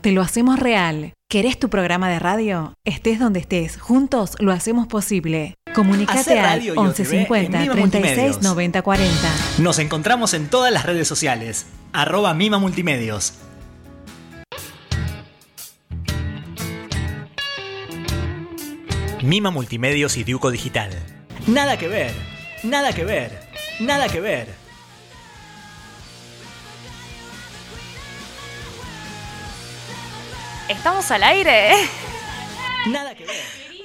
Te lo hacemos real. ¿Querés tu programa de radio? Estés donde estés, juntos lo hacemos posible. Comunicate al radio y OTV 1150 en Mima 36 Multimedios. 90 40. Nos encontramos en todas las redes sociales. Arroba Mima Multimedios. Mima Multimedios y Diuco Digital. Nada que ver, nada que ver, nada que ver. ¿Estamos al aire? Nada que ver.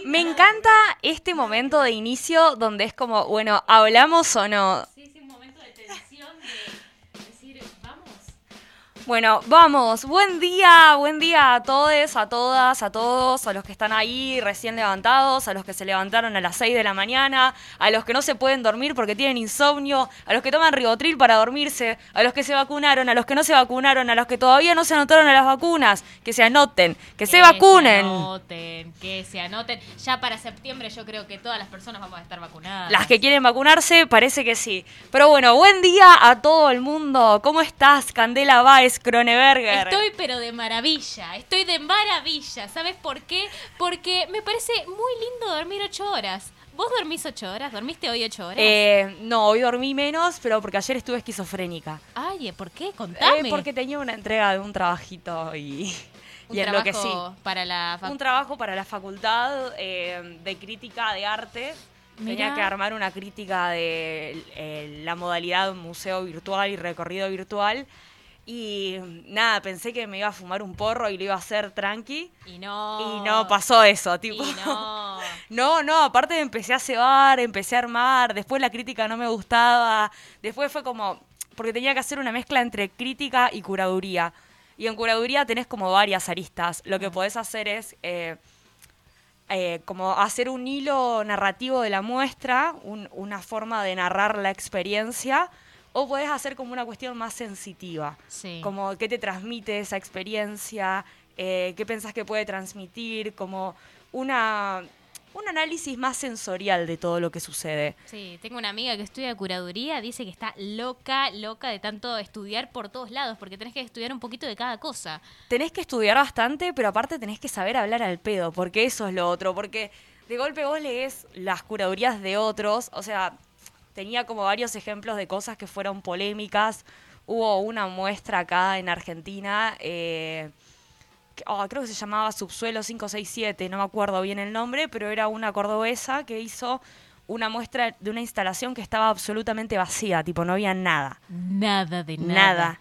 Me encanta este momento de inicio donde es como, bueno, ¿hablamos o no? Bueno, vamos. Buen día, buen día a todos, a todas, a todos, a los que están ahí recién levantados, a los que se levantaron a las 6 de la mañana, a los que no se pueden dormir porque tienen insomnio, a los que toman ribotril para dormirse, a los que se vacunaron, a los que no se vacunaron, a los que todavía no se anotaron a las vacunas, que se anoten, que se vacunen. Que se anoten, que se anoten. Ya para septiembre yo creo que todas las personas vamos a estar vacunadas. Las que quieren vacunarse, parece que sí. Pero bueno, buen día a todo el mundo. ¿Cómo estás, Candela Baez Kroneberger? Estoy pero de maravilla, estoy de maravilla. ¿Sabes por qué? Porque me parece muy lindo dormir ocho horas. ¿Vos dormís ocho horas? ¿Dormiste hoy ocho horas? Eh, no, hoy dormí menos, pero porque ayer estuve esquizofrénica. Ay, ¿eh, ¿por qué? Contame. Eh, porque tenía una entrega de un trabajito y, Un y enloquecí. trabajo para la Un trabajo para la facultad eh, de crítica de arte. Tenía Mirá. que armar una crítica de eh, la modalidad museo virtual y recorrido virtual. Y nada, pensé que me iba a fumar un porro y lo iba a hacer tranqui. Y no. Y no pasó eso, tipo. Y no. No, no, aparte empecé a cebar, empecé a armar, después la crítica no me gustaba, después fue como, porque tenía que hacer una mezcla entre crítica y curaduría. Y en curaduría tenés como varias aristas. Lo que podés hacer es eh, eh, como hacer un hilo narrativo de la muestra, un- una forma de narrar la experiencia, o podés hacer como una cuestión más sensitiva. Sí. Como qué te transmite esa experiencia, eh, qué pensás que puede transmitir, como una, un análisis más sensorial de todo lo que sucede. Sí, tengo una amiga que estudia curaduría, dice que está loca, loca de tanto estudiar por todos lados, porque tenés que estudiar un poquito de cada cosa. Tenés que estudiar bastante, pero aparte tenés que saber hablar al pedo, porque eso es lo otro, porque de golpe vos lees las curadurías de otros, o sea, tenía como varios ejemplos de cosas que fueron polémicas. Hubo una muestra acá en Argentina, eh, que- oh, creo que se llamaba Subsuelo 567, no me acuerdo bien el nombre, pero era una cordobesa que hizo una muestra de una instalación que estaba absolutamente vacía, tipo no había nada. Nada de nada. Nada.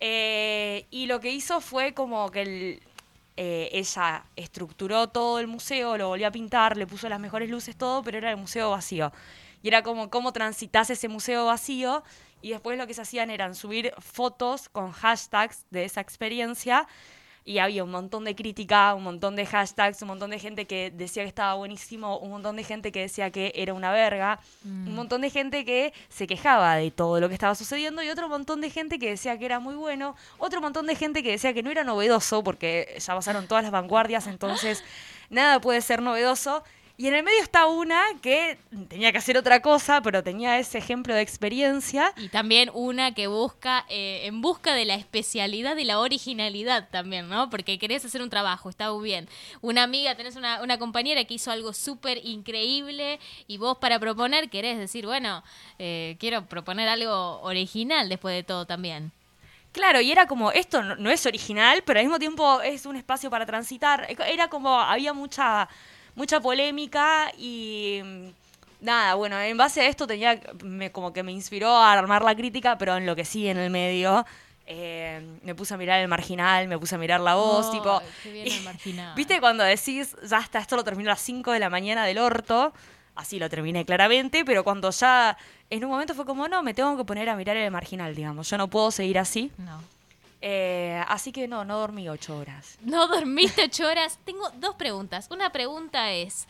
Eh, y lo que hizo fue como que el- eh, ella estructuró todo el museo, lo volvió a pintar, le puso las mejores luces, todo, pero era el museo vacío. Y era como cómo transitas ese museo vacío. Y después lo que se hacían eran subir fotos con hashtags de esa experiencia. Y había un montón de crítica, un montón de hashtags, un montón de gente que decía que estaba buenísimo, un montón de gente que decía que era una verga, un montón de gente que se quejaba de todo lo que estaba sucediendo y otro montón de gente que decía que era muy bueno, otro montón de gente que decía que no era novedoso porque ya pasaron todas las vanguardias, entonces nada puede ser novedoso. Y en el medio está una que tenía que hacer otra cosa, pero tenía ese ejemplo de experiencia. Y también una que busca, eh, en busca de la especialidad y la originalidad también, ¿no? Porque querés hacer un trabajo, está muy bien. Una amiga, tenés una, una compañera que hizo algo súper increíble y vos para proponer querés decir, bueno, eh, quiero proponer algo original después de todo también. Claro, y era como, esto no, no es original, pero al mismo tiempo es un espacio para transitar. Era como, había mucha, mucha polémica y mm, nada, bueno, en base a esto tenía, me, como que me inspiró a armar la crítica, pero en lo que sí, en el medio. eh, me puse a mirar el marginal, me puse a mirar la voz, tipo... qué bien el marginal. ¿Viste cuando decís, ya está, esto lo termino a las 5 de la mañana del orto? Así lo terminé claramente, pero cuando ya en un momento fue como, no, me tengo que poner a mirar el marginal, digamos. Yo no puedo seguir así. No. Eh, así que no, no dormí ocho horas. No dormiste ocho horas. Tengo dos preguntas. Una pregunta es,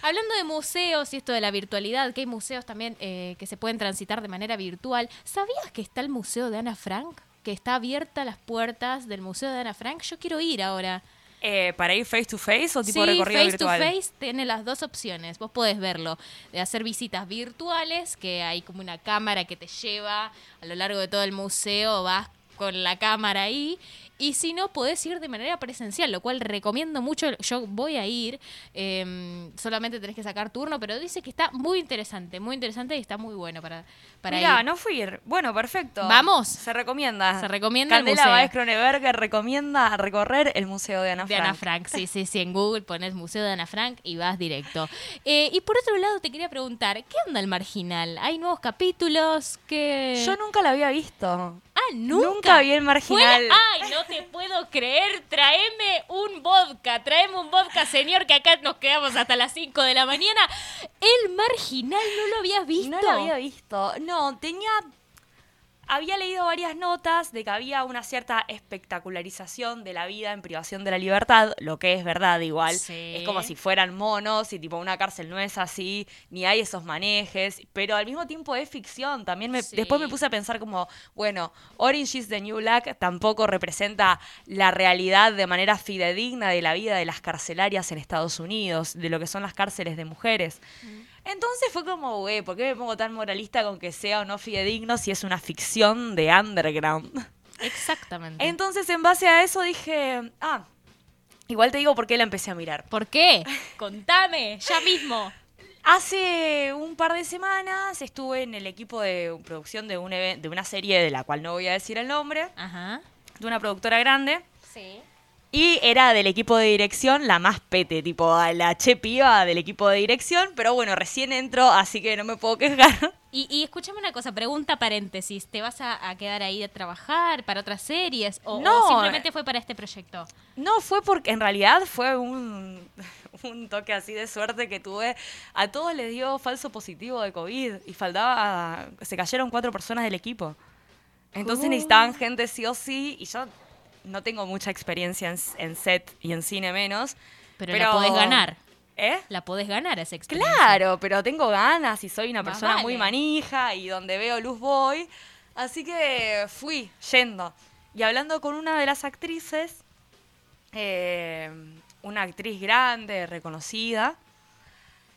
hablando de museos y esto de la virtualidad, que hay museos también eh, que se pueden transitar de manera virtual, ¿sabías que está el Museo de Ana Frank? Que está abierta las puertas del Museo de Ana Frank. Yo quiero ir ahora. Eh, ¿Para ir face to face o tipo sí, recorrido face virtual? to face tiene las dos opciones. Vos podés verlo, de hacer visitas virtuales, que hay como una cámara que te lleva a lo largo de todo el museo, vas con la cámara ahí. Y si no, podés ir de manera presencial, lo cual recomiendo mucho. Yo voy a ir, eh, solamente tenés que sacar turno, pero dice que está muy interesante, muy interesante y está muy bueno para, para Mirá, ir. no fui. Bueno, perfecto. Vamos. Se recomienda. Se recomienda el Candela museo. Baez Kroneberger recomienda recorrer el Museo de Ana De Frank. Ana Frank, sí, sí, sí, en Google pones Museo de Ana Frank y vas directo. Eh, y por otro lado, te quería preguntar, ¿qué onda el marginal? ¿Hay nuevos capítulos? ¿Qué... Yo nunca la había visto. Ah, nunca. Nunca vi el marginal. Fue- Ay, no te puedo creer. Tráeme un vodka. Tráeme un vodka, señor, que acá nos quedamos hasta las 5 de la mañana. El marginal, ¿no lo habías visto? No lo había visto. No, tenía. Había leído varias notas de que había una cierta espectacularización de la vida en privación de la libertad, lo que es verdad igual. Sí. Es como si fueran monos y tipo una cárcel no es así, ni hay esos manejes, pero al mismo tiempo es ficción. También me, Sí. después me puse a pensar como, bueno, Orange is the New Black tampoco representa la realidad de manera fidedigna de la vida de las carcelarias en Estados Unidos, de lo que son las cárceles de mujeres. Entonces fue como, güey, ¿por qué me pongo tan moralista con que sea o no fidedigno si es una ficción de underground? Exactamente. Entonces, en base a eso dije, ah, igual te digo por qué la empecé a mirar. ¿Por qué? Contame, ya mismo. Hace un par de semanas estuve en el equipo de producción de, un de una serie de la cual no voy a decir el nombre, Ajá. de una productora grande. Sí. Y era del equipo de dirección la más pete, tipo a la che piba del equipo de dirección, pero bueno, recién entro, así que no me puedo quejar. Y, y escúchame una cosa, pregunta paréntesis. ¿Te vas a, a quedar ahí a trabajar para otras series? ¿O, simplemente fue para este proyecto? No, fue porque en realidad fue un, un toque así de suerte que tuve. A todos les dio falso positivo de COVID y faltaba, se cayeron cuatro personas del equipo. Entonces necesitaban gente sí o sí y yo no tengo mucha experiencia en, en set y en cine menos. Pero, la podés ganar. ¿Eh? La podés ganar esa experiencia. Claro, pero tengo ganas y soy una Más persona muy manija y donde veo luz voy. Así que fui yendo. Y hablando con una de las actrices, eh, una actriz grande, reconocida,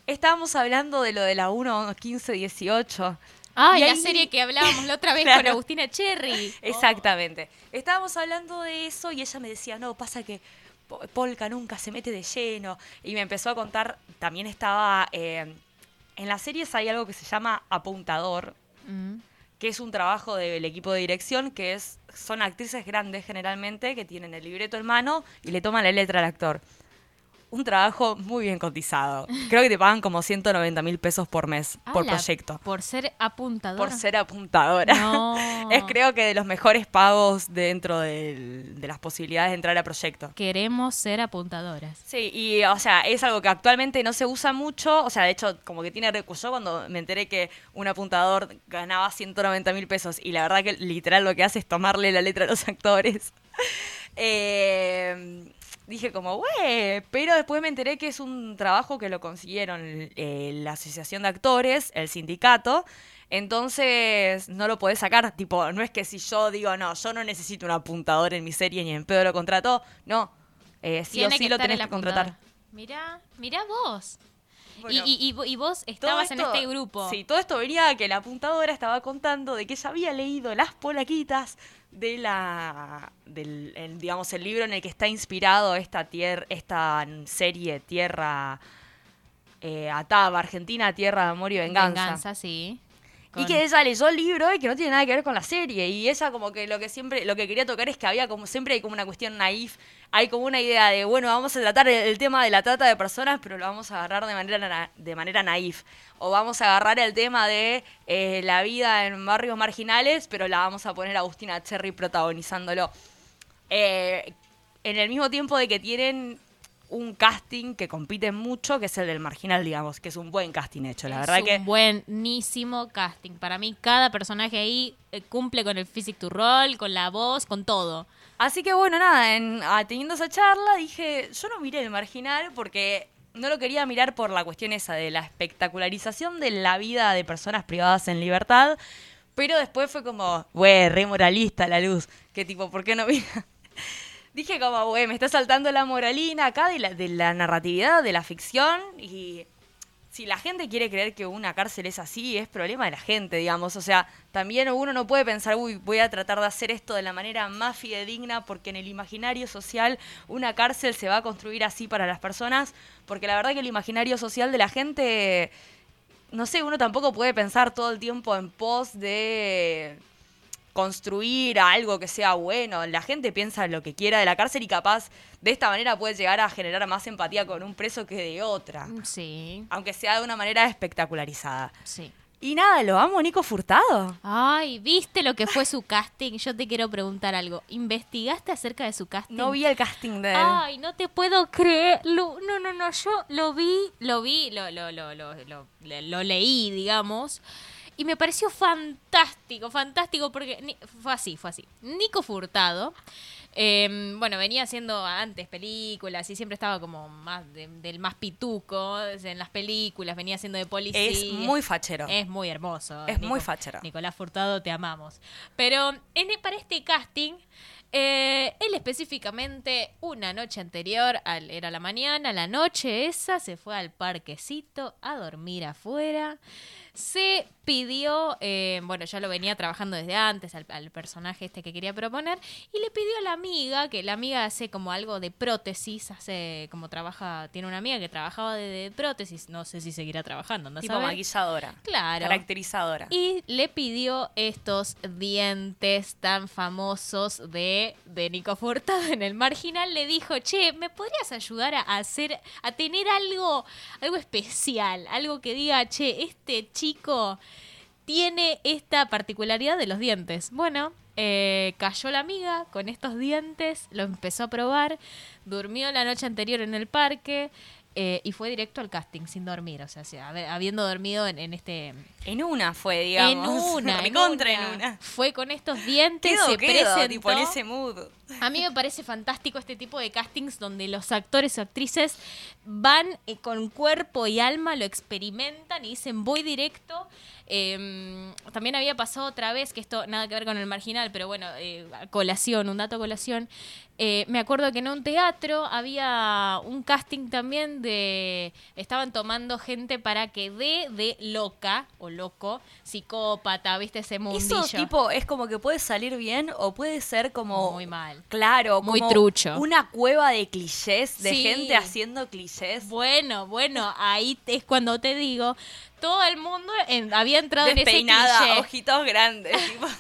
estábamos hablando de lo de la 1, 15, 18. Ah, Y la ahí- serie que hablábamos la otra vez con. Agustina Cherry. Exactamente. Estábamos hablando de eso y ella me decía, no, pasa que Po- Polka nunca se mete de lleno. Y me empezó a contar, también estaba, eh, en las series hay algo que se llama apuntador, Mm. que es un trabajo del equipo de dirección, que es son actrices grandes generalmente, que tienen el libreto en mano y le toman la letra al actor. Un trabajo muy bien cotizado. Creo que te pagan como 190 mil pesos por mes, por proyecto. Por ser apuntador. Por ser apuntadora. No. Es creo que de los mejores pagos dentro del- de las posibilidades de entrar a proyecto. Queremos ser apuntadoras. Sí, y o sea, es algo que actualmente no se usa mucho, o sea, de hecho, como que tiene recurso. Yo cuando me enteré que un apuntador ganaba 190 mil pesos y la verdad que literal lo que hace es tomarle la letra a los actores, eh, dije como, güey, pero después me enteré que es un trabajo que lo consiguieron eh, la Asociación de Actores, el sindicato, entonces no lo podés sacar, tipo, no es que si yo digo, no, yo no necesito un apuntador en mi serie ni en pedo lo contrató, no, eh, sí Tiene o sí lo tenés que contratar. Mirá, mirá vos. Bueno. y, y- y vo- y vos estabas en este grupo. Sí, todo esto venía que la apuntadora estaba contando de que ella había leído las polaquitas de la del el, digamos el libro en el que está inspirado esta tier, esta serie Tierra eh, Ataba, Argentina, Tierra de Amor y Venganza. sí. Y que ella leyó el libro y que no tiene nada que ver con la serie. Y ella como que lo que siempre, lo que quería tocar es que había como, siempre hay como una cuestión naif, hay como una idea de, bueno, vamos a tratar el, el tema de la trata de personas, pero lo vamos a agarrar de manera, de manera naif. O vamos a agarrar el tema de eh, la vida en barrios marginales, pero la vamos a poner a Agustina Cherry protagonizándolo. Eh, en el mismo tiempo de que tienen un casting que compiten mucho, que es el del marginal, digamos, que es un buen casting hecho. La es verdad un que... buenísimo casting. Para mí, cada personaje ahí eh, cumple con el physic to roll, con la voz, con todo. Así que bueno, nada, en, teniendo esa charla dije, yo no miré el marginal porque no lo quería mirar por la cuestión esa de la espectacularización de la vida de personas privadas en libertad, pero después fue como, güey, re moralista la luz, que tipo, ¿por qué no mira? Dije como, güey, me está saltando la moralina acá de la narratividad, de la ficción y si la gente quiere creer que una cárcel es así, es problema de la gente, digamos. O sea, también uno no puede pensar, uy, voy a tratar de hacer esto de la manera más fidedigna, porque en el imaginario social una cárcel se va a construir así para las personas, porque la verdad que el imaginario social de la gente, no sé, uno tampoco puede pensar todo el tiempo en pos de construir algo que sea bueno. La gente piensa lo que quiera de la cárcel y capaz de esta manera puede llegar a generar más empatía con un preso que de otra. Sí, Aunque sea de una manera espectacularizada. sí. Y nada, lo amo, Nico Furtado. Ay, ¿viste lo que fue su casting? Yo te quiero preguntar algo. ¿Investigaste acerca de su casting? No vi el casting de él. Ay, no te puedo creer. No, no, no, yo lo vi, lo vi, lo, lo, lo, lo, lo, lo leí, digamos. Y me pareció fantástico, fantástico, porque fue así, fue así. Nico Furtado, eh, bueno, venía haciendo antes películas y siempre estaba como más de- del más pituco en las películas, venía haciendo de policía. es muy fachero. Es muy hermoso. Es muy fachero. Nicolás Furtado, te amamos. Pero en, para este casting, eh, él específicamente, una noche anterior, al- era la mañana, la noche esa, se fue al parquecito a dormir afuera. Se pidió, eh, bueno, ya lo venía trabajando desde antes al, al personaje este que quería proponer, y le pidió a la amiga, que la amiga hace como algo de prótesis, hace como trabaja, tiene una amiga que trabajaba de, de prótesis, no sé si seguirá trabajando, no tipo maquilladora. Claro. Caracterizadora. Y le pidió estos dientes tan famosos de, de Nico Furtado en el marginal. Le dijo, che, ¿me podrías ayudar a hacer, a tener algo, algo especial? Algo que diga, che, este chico tiene esta particularidad de los dientes. Bueno, eh, cayó la amiga con estos dientes, lo empezó a probar, durmió la noche anterior en el parque. Eh, y fue directo al casting sin dormir, o sea, sí, habi- habiendo dormido en, en este En una fue, digamos. en una, en Recontra una. en una. Fue con estos dientes, Quedo, se quedo, presentó. tipo en ese mood. A mí me parece fantástico este tipo de castings donde los actores o actrices van eh, con cuerpo y alma, lo experimentan y dicen voy directo. Eh, también había pasado otra vez, que esto nada que ver con el marginal, pero bueno, eh, colación, un dato colación. Eh, me acuerdo que en un teatro había un casting también de... Estaban tomando gente para que dé de loca o loco, psicópata, viste ese mundillo. Eso tipo es como que puede salir bien o puede ser como Muy mal. Claro, Muy como trucho. Una cueva de clichés, de Sí. gente haciendo clichés. Bueno, bueno, ahí es cuando te digo, todo el mundo en- había entrado en ese Despeinada, cliché. ojitos grandes. tipo.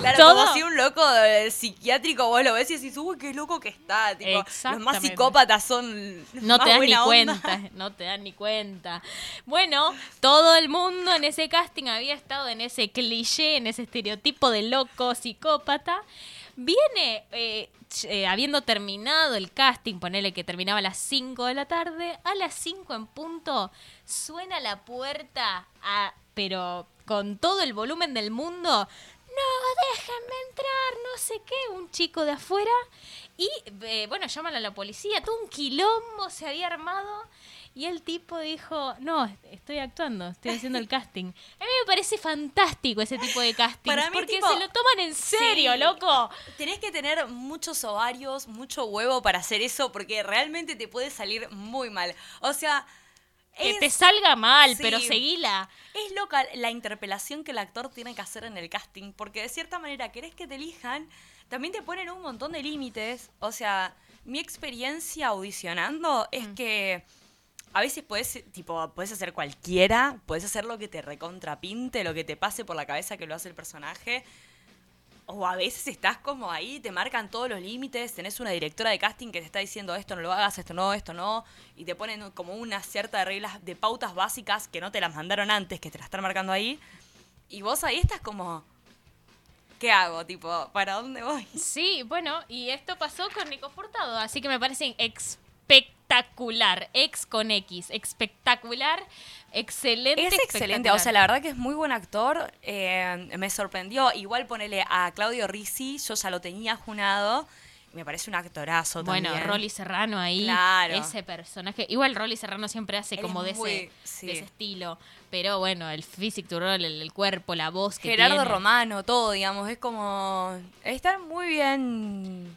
Claro, Todo. como si un loco eh, psiquiátrico vos lo ves y decís, uy, qué loco que está. Tipo, los más psicópatas son. No más te das ni onda. cuenta, no te das ni cuenta. Bueno, todo el mundo en ese casting había estado en ese cliché, en ese estereotipo de loco psicópata. Viene, eh, eh, habiendo terminado el casting, ponele que terminaba a las 5 de la tarde, a las 5 en punto, suena la puerta, a, pero con todo el volumen del mundo. No, déjenme entrar, no sé qué, un chico de afuera. Y eh, bueno, llaman a la policía, todo un quilombo se había armado. Y el tipo dijo, no, estoy actuando, estoy haciendo el casting. A mí me parece fantástico ese tipo de casting. Porque tipo, se lo toman en serio, sí. loco. Tenés que tener muchos ovarios, mucho huevo para hacer eso, porque realmente te puede salir muy mal. O sea. Que es- te salga mal, sí. pero seguila. Es loca la interpelación que el actor tiene que hacer en el casting, porque de cierta manera querés que te elijan, también te ponen un montón de límites. O sea, mi experiencia audicionando es que a veces puedes, tipo, puedes hacer cualquiera, puedes hacer lo que te recontrapinte, lo que te pase por la cabeza que lo hace el personaje. O a veces estás como ahí, te marcan todos los límites, tenés una directora de casting que te está diciendo esto no lo hagas, esto no, esto no, y te ponen como una cierta de reglas de pautas básicas que no te las mandaron antes, que te las están marcando ahí. Y vos ahí estás como, ¿qué hago? Tipo, ¿para dónde voy? Sí, bueno, y esto pasó con Nico Furtado, así que me parece espectacular, ex con X, espectacular, excelente. Es excelente, o sea, la verdad que es muy buen actor, eh, me sorprendió. Igual ponele a Claudio Rizzi, yo ya lo tenía junado, me parece un actorazo Bueno, también. Rolly Serrano ahí, Claro. ese personaje. Igual Rolly Serrano siempre hace Él como es de, muy- ese, sí. de ese estilo. Pero bueno, el physic to roll, el, el cuerpo, la voz que Gerardo tiene. Romano, todo, digamos, es como... Están muy bien...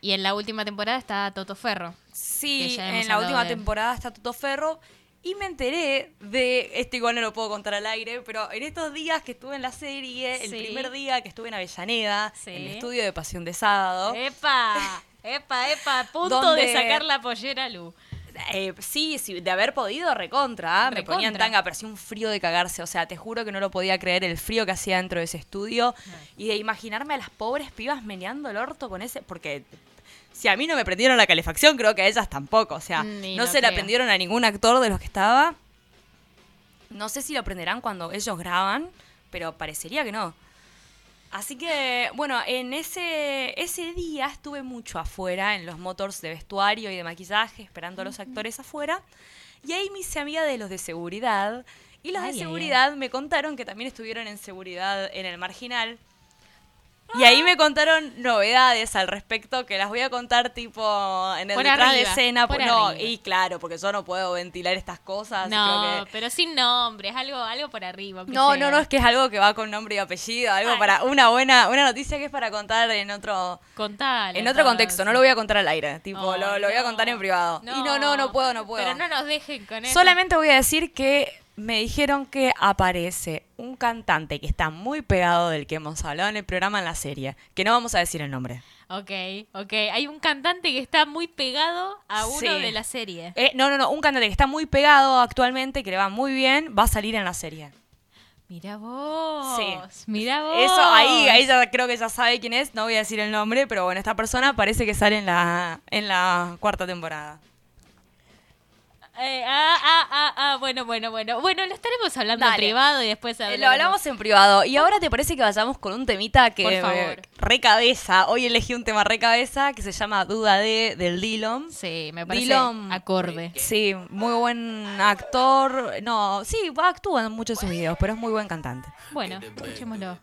Y en la última temporada está Toto Ferro. Sí, en la última temporada está Toto Ferro Y me enteré de, esto igual no lo puedo contar al aire, pero en estos días que estuve en la serie, el primer día que estuve en Avellaneda, Sí. en el estudio de Pasión de Sábado, ¡Epa! ¡Epa, epa! Punto ¿Dónde- de sacar la pollera Lu. Eh, sí, sí, de haber podido, recontra, ¿ah? me ponían tanga, pero hacía un frío de cagarse, o sea, te juro que no lo podía creer el frío que hacía dentro de ese estudio y de imaginarme a las pobres pibas meneando el orto con ese, porque... Si a mí no me prendieron la calefacción, creo que a ellas tampoco. O sea, Ni no no se la prendieron a ningún actor de los que estaba. No sé si lo prenderán cuando ellos graban, pero parecería que no. Así que, bueno, en ese, ese día estuve mucho afuera, en los motors de vestuario y de maquillaje, esperando a los actores afuera. Y ahí me hice amiga de los de seguridad. Y los Ay, de ay, seguridad me contaron que también estuvieron en seguridad en el marginal. Y ahí me contaron novedades al respecto que las voy a contar tipo en el Por detrás de escena. por no, arriba. y claro, porque yo no puedo ventilar estas cosas. No, creo que- pero sin nombres, algo, algo por arriba. no, sea. no, no, es que es algo que va con nombre y apellido, algo Ay. para una buena, una noticia que es para contar en otro, Contale. en otro contexto. No lo voy a contar al aire, tipo, lo, lo voy a no. contar en privado. y no, no, no puedo, no puedo. Pero no nos dejen con eso. Solamente voy a decir que me dijeron que aparece un cantante que está muy pegado del que hemos hablado en el programa en la serie, que no vamos a decir el nombre. Ok, ok. Hay un cantante que está muy pegado a uno Sí. de la serie. Eh, no, no, no, un cantante que está muy pegado actualmente, que le va muy bien, va a salir en la serie. Mira vos. Sí. Mira vos. Eso ahí, ahí ya creo que ya sabe quién es, no voy a decir el nombre, pero bueno, esta persona parece que sale en la, en la cuarta temporada. Eh, ah, ah, ah, ah, bueno, bueno, bueno. Bueno, lo estaremos hablando en privado y después Eh, hablaremos. Lo hablamos en privado. Y ahora te parece que vayamos con un temita que Por favor. re cabeza. Hoy elegí un tema re cabeza que se llama Duda de del Dillon. Sí, me parece Dillon. acorde. Sí, muy buen actor. No, sí, actúa en muchos de sus videos, pero es muy buen cantante. Bueno, escuchémoslo.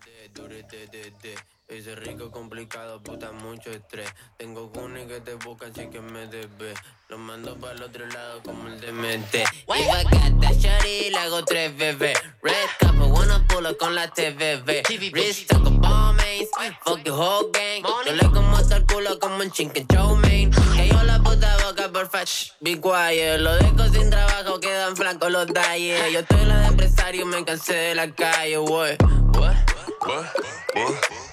Ese rico complicado, puta, mucho estrés. Tengo Juni que te busca, así que me debe. Lo mando para el otro lado como el DMT. Y vacata, shorty, le hago tres bebés. Red cup, wanna pull up con la TVV. Wrist, taco, mains, fuck your whole gang. Yo le como hasta el culo como un chicken chow mein. Que yo la puta boca, porfa, shh, be quiet. Lo dejo sin trabajo, quedan flacos los talles. Yo estoy la de empresario, me cansé de la calle, wey.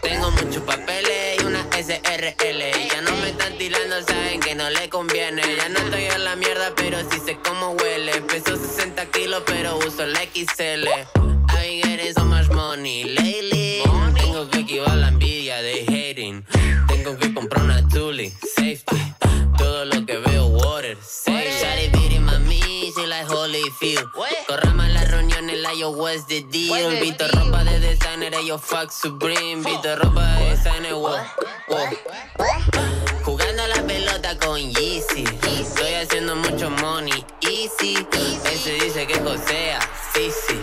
Tengo muchos papeles y una SRL. Ya no me están tirando, saben que no le conviene. Ya no estoy en la mierda, pero sí sé cómo huele. Peso 60 kilos, pero uso la XL. I've been getting so much money lately. Tengo que esquivar la envidia de hating. Tengo que comprar una Tuli, safety. Todo lo que veo, water, safe. Shawty beating mami, she like. Corramos las what's the deal? Vito ropa de designer, yo fuck Supreme. Vito ropa de designer, wow, wow. Jugando a la pelota con Yeezy. Estoy haciendo mucho money, easy. Ese dice que Josea, sí, sí.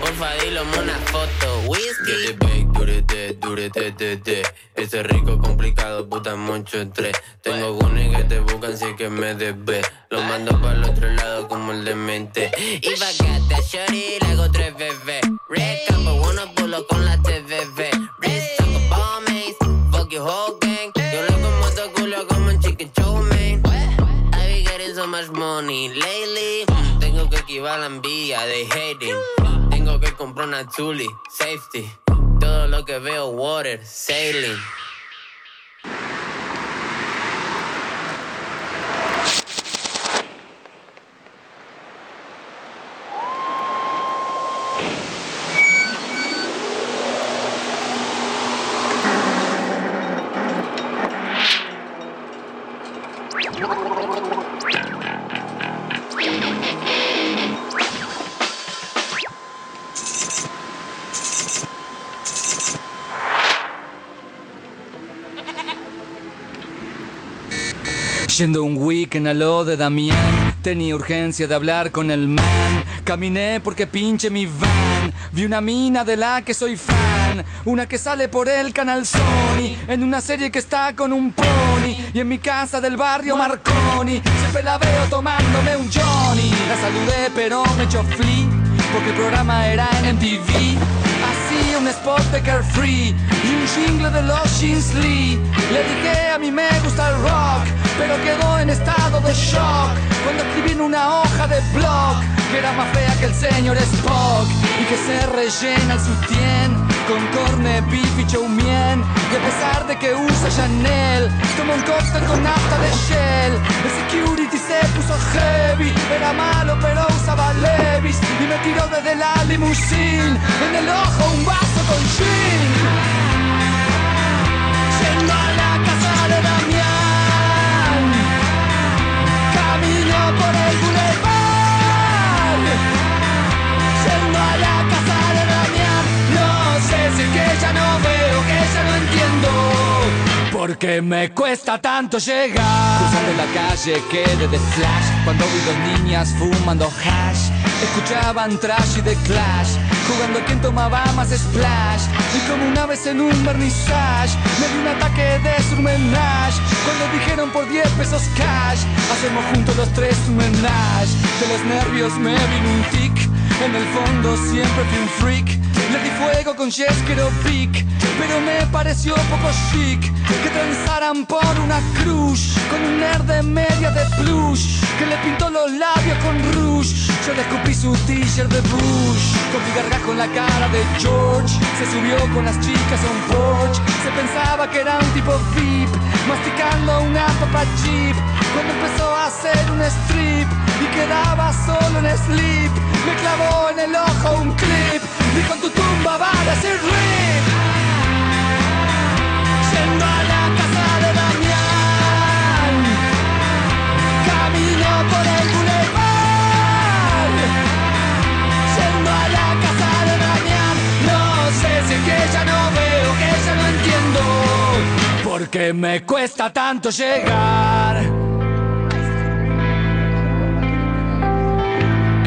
Porfa, dilo una foto, whisky. Durete, durete, durete. Ese rico complicado, puta, mucho estrés. Tengo gunes que te buscan, sí que me debe. Lo mando para el otro lado como el demente. Y vacata, shorty, le hago tres bebés. Red campo, uno pulo con la TVV. Wrist, taco, ball mains, fuck your whole gang. Yo le como tu culo como un chicken chow mein. I be getting so much money lately. La envidia de hating. Tengo que comprar una Tuli, safety. Todo lo que veo, water, sailing. A lo de Damián, tenía urgencia de hablar con el man. Caminé porque pinche mi van. Vi una mina de la que soy fan. Una que sale por el canal Sony. En una serie que está con un pony. Y en mi casa del barrio Marconi. Siempre la veo tomándome un Johnny. La saludé pero me echó flea. Porque el programa era en MTV. Un spot de Carefree y un jingle de los Jeans Lee. Le dije a mí me gusta el rock, pero quedó en estado de shock cuando escribí en una hoja de blog que era más fea que el señor Spock y que se rellena el sutién con corne, beef y chow mein. Y a pesar de que usa Chanel, toma un cóctel con nafta de Shell. El security se puso heavy, era malo pero usaba Levis y me tiró desde la limusine en el ojo un vaso con gin. Porque me cuesta tanto llegar. Cruzando la calle quedé de flash cuando vi dos niñas fumando hash. Escuchaban trash y de clash, jugando a quien tomaba más splash. Y como una vez en un vernissage, me di un ataque de surmenage. Cuando dijeron por 10 pesos cash, hacemos juntos los tres un menage. De los nervios me vino un tic, en el fondo siempre fui un freak. Le di fuego con Jeskero Pic, pero me pareció poco chic que transaran por una cruz con un nerd de media de plush que le pintó los labios con rouge. Yo le escupí su t-shirt de Bush, con mi gargajo en la cara de George. Se subió con las chicas a un porch, se pensaba que era un tipo VIP, masticando una papa chip. Cuando empezó a hacer un strip y quedaba solo en sleep, me clavó en el ojo un clip. Dijo en tu tumba va a decir rip. Yendo a la casa de Damián, camino por el boulevard. Yendo a la casa de Damián, no sé si es que ya no veo, que ya no entiendo. Porque me cuesta tanto llegar.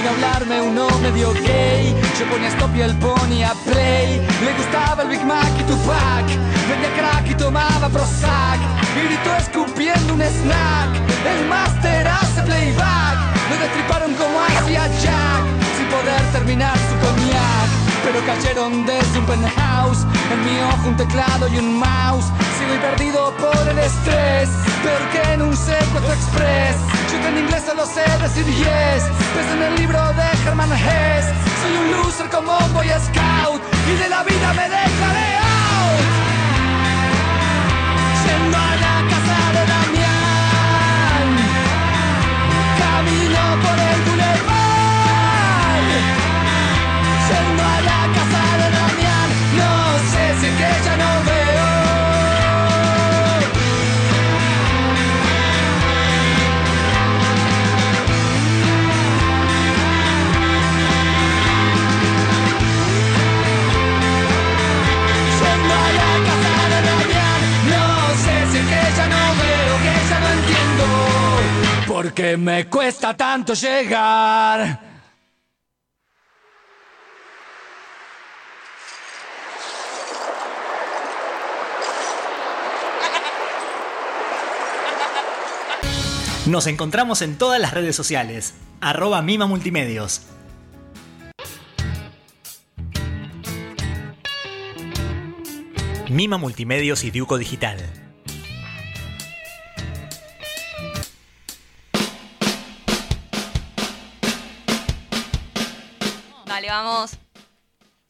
Vino a hablarme uno medio gay, yo ponía stop y él ponía play. Le gustaba el Big Mac y Tupac, vendía crack y tomaba Prozac y gritó escupiendo un snack. El máster hace playback, lo destriparon como hacía Jack, sin poder terminar su cognac. Pero cayeron desde un penthouse, en mi ojo un teclado y un mouse. Sigo y perdido por el estrés, peor que en un secuestro express. En inglés solo sé decir yes, pues en el libro de Herman Hess. Soy un loser como un boy scout, y de la vida me dejaré out. Yendo Porque me cuesta tanto llegar. Nos encontramos en todas las redes sociales. Arroba Mima Multimedios. Mima Multimedios y Diuco Digital. Vamos.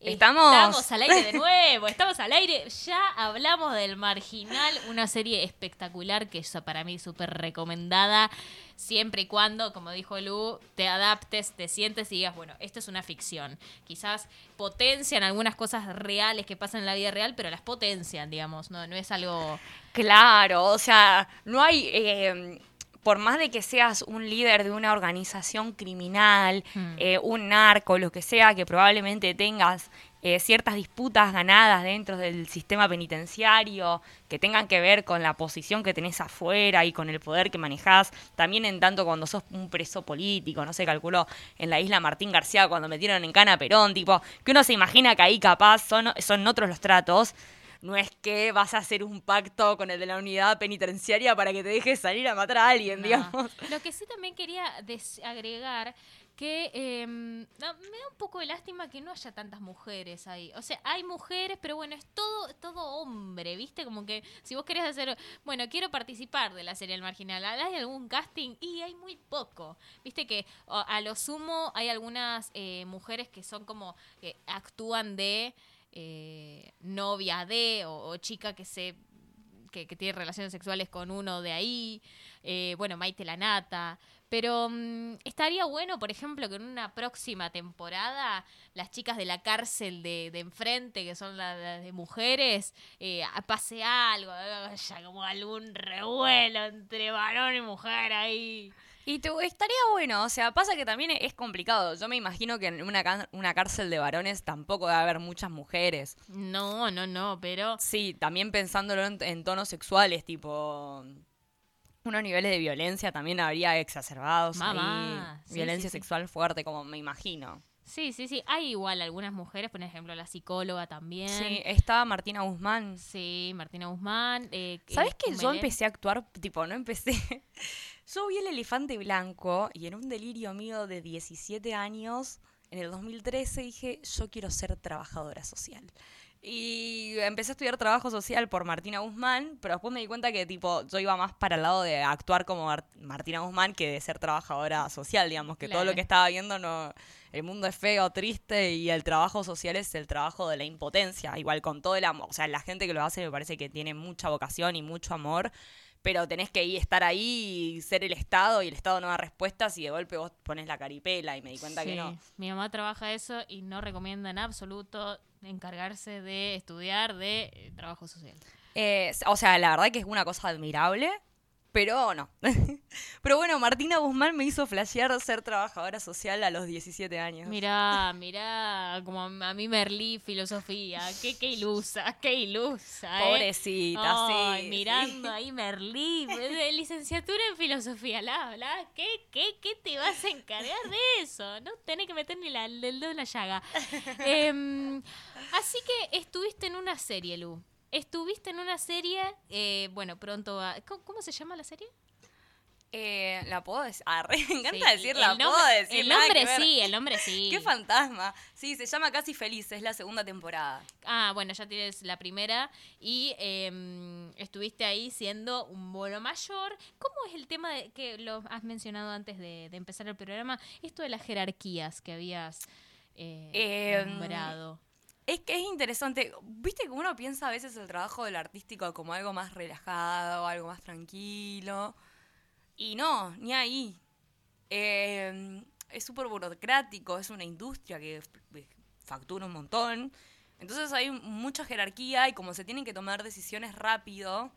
¿Estamos? Estamos al aire de nuevo, estamos al aire. Ya hablamos del Marginal, una serie espectacular que es para mí súper recomendada, siempre y cuando, como dijo Lu, te adaptes, te sientes y digas, bueno, esto es una ficción. Quizás potencian algunas cosas reales que pasan en la vida real, pero las potencian, digamos, no, no es algo... Claro, o sea, no hay... eh, por más de que seas un líder de una organización criminal, Hmm. eh, un narco, lo que sea, que probablemente tengas eh, ciertas disputas ganadas dentro del sistema penitenciario que tengan que ver con la posición que tenés afuera y con el poder que manejás, también en tanto cuando sos un preso político, no sé, calculó en la isla Martín García cuando metieron en cana Perón, tipo, que uno se imagina que ahí capaz son, son otros los tratos. No es que vas a hacer un pacto con el de la unidad penitenciaria para que te dejes salir a matar a alguien, No. digamos. Lo que sí también quería agregar que em, me da un poco de lástima que no haya tantas mujeres ahí. O sea, hay mujeres, pero bueno, es todo, todo hombre, ¿viste? Como que si vos querés hacer, bueno, quiero participar de la serie El Marginal, ¿hay algún casting? Y hay muy poco. Viste que a lo sumo hay algunas eh, mujeres que son como, que actúan de eh, novia de o, chica que se que, tiene relaciones sexuales con uno de ahí, eh, bueno, Maite Lanata, pero mm, estaría bueno, por ejemplo, que en una próxima temporada las chicas de la cárcel de, de enfrente, que son las las de mujeres, eh, pase algo, haya como algún revuelo entre varón y mujer ahí. Y estaría bueno, o sea, pasa que también es complicado. Yo me imagino que en una, una cárcel de varones tampoco debe haber muchas mujeres. No, no, no, pero Sí, también pensándolo en, en tonos sexuales, tipo unos niveles de violencia también habría exacerbados Mamá, ahí. sí, violencia sí, sí. sexual fuerte, como me imagino. sí, sí, sí, hay igual algunas mujeres, por ejemplo, la psicóloga también. Sí, está Martina Guzmán. Sí, Martina Guzmán. eh, ¿Sabes eh, que yo empecé a actuar, tipo, no empecé? Yo vi el elefante blanco y en un delirio mío de 17 años, en el 2013, dije, yo quiero ser trabajadora social. Y empecé a estudiar trabajo social por Martina Guzmán, pero después me di cuenta que tipo yo iba más para el lado de actuar como Mar- Martina Guzmán que de ser trabajadora social, digamos, que todo lo que estaba viendo no el mundo es feo, triste y el trabajo social es el trabajo de la impotencia, igual con todo el amor, o sea, la gente que lo hace me parece que tiene mucha vocación y mucho amor, pero tenés que ir estar ahí y ser el Estado y el Estado no da respuestas y de golpe vos pones la caripela y me di cuenta que no. Mi mamá trabaja eso y no recomienda en absoluto encargarse de estudiar de eh, trabajo social. Eh, o sea, la verdad que es una cosa admirable, pero no. pero bueno, Martina Guzmán me hizo flashear ser trabajadora social a los 17 años. Mirá, mirá, como a mí Merlí, filosofía. Qué, qué ilusa, qué ilusa, ¿eh? Pobrecita, Ay, sí, mirando sí. ahí Merlí, licenciatura en filosofía, la, la, ¿qué, qué, qué te vas a encargar de eso? No tenés que meter ni la, el dedo en la llaga. Em, así que estuviste en una serie, Lu. Estuviste en una serie, eh, bueno, pronto va... ¿Cómo, cómo se llama la serie? Eh, ¿La puedo decir? Ah, re, me encanta Sí, decir el la nombre- puedo decir. El nombre sí, el nombre sí. Qué fantasma. Sí, se llama Casi Feliz, es la segunda temporada. Ah, bueno, ya tienes la primera y em, estuviste ahí siendo un bolo mayor. ¿Cómo es el tema de, que lo has mencionado antes de, de empezar el programa? Esto de las jerarquías que habías eh, Em, nombrado. Es que es interesante. Viste que uno piensa a veces el trabajo del artístico como algo más relajado, algo más tranquilo. Y no, ni ahí. Eh, es súper burocrático, es una industria que f- factura un montón. Entonces hay mucha jerarquía y como se tienen que tomar decisiones rápido,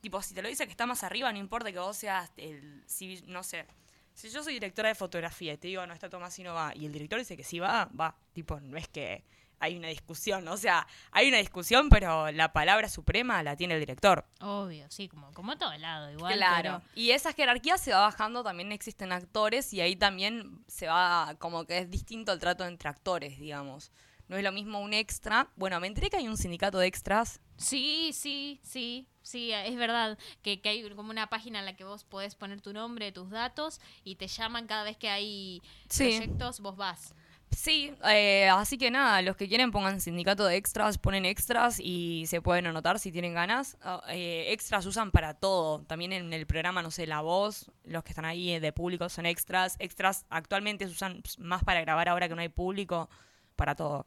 tipo, si te lo dice que está más arriba, no importa que vos seas el, si, no sé, si yo soy directora de fotografía y te digo, no, esta toma así no va, y el director dice que sí va, va, tipo, no es que hay una discusión, o sea, hay una discusión, pero la palabra suprema la tiene el director. Obvio, sí, como, como a todo lado, igual. Claro. Y esa jerarquía se va bajando, también existen actores y ahí también se va, como que es distinto el trato entre actores, digamos. No es lo mismo un extra. Bueno, me enteré que hay un sindicato de extras. Sí, sí, sí, sí, es verdad. Que, que hay como una página en la que vos podés poner tu nombre, tus datos y te llaman cada vez que hay Sí. proyectos, vos vas. Sí, eh, así que nada, los que quieren pongan sindicato de extras, ponen extras y se pueden anotar si tienen ganas. Ah, eh, extras usan para todo. También en el programa, no sé, La Voz, los que están ahí eh, de público son extras. Extras actualmente se usan ps, más para grabar ahora que no hay público, para todo.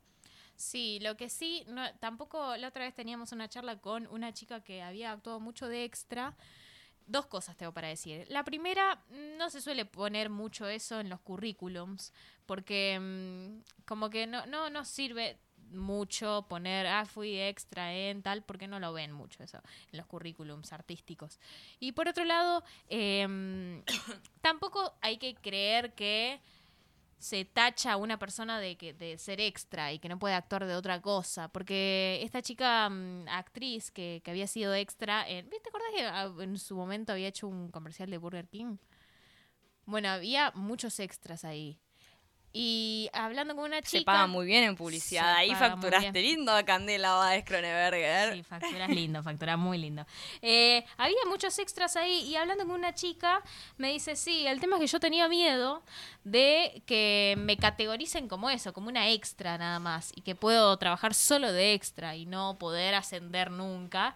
Sí, lo que sí, no, tampoco la otra vez teníamos una charla con una chica que había actuado mucho de extra. Dos cosas tengo para decir. La primera, no se suele poner mucho eso en los currículums, porque mm, como que no, no nos sirve mucho poner, ah, fui extra en tal, porque no lo ven mucho eso en los currículums artísticos. Y por otro lado, em, tampoco hay que creer que se tacha a una persona de que de ser extra y que no puede actuar de otra cosa. Porque esta chica mm, actriz que, que había sido extra, en. ¿Te acordás que ah, en su momento había hecho un comercial de Burger King? Bueno, había muchos extras ahí. Y hablando con una chica. Se paga muy bien en publicidad. Ahí facturaste lindo a Candela Báez Cronenberger. Sí, facturas lindo, facturas muy lindo. Eh, había muchos extras ahí y hablando con una chica me dice, sí, el tema es que yo tenía miedo de que me categoricen como eso, como una extra nada más y que puedo trabajar solo de extra y no poder ascender nunca.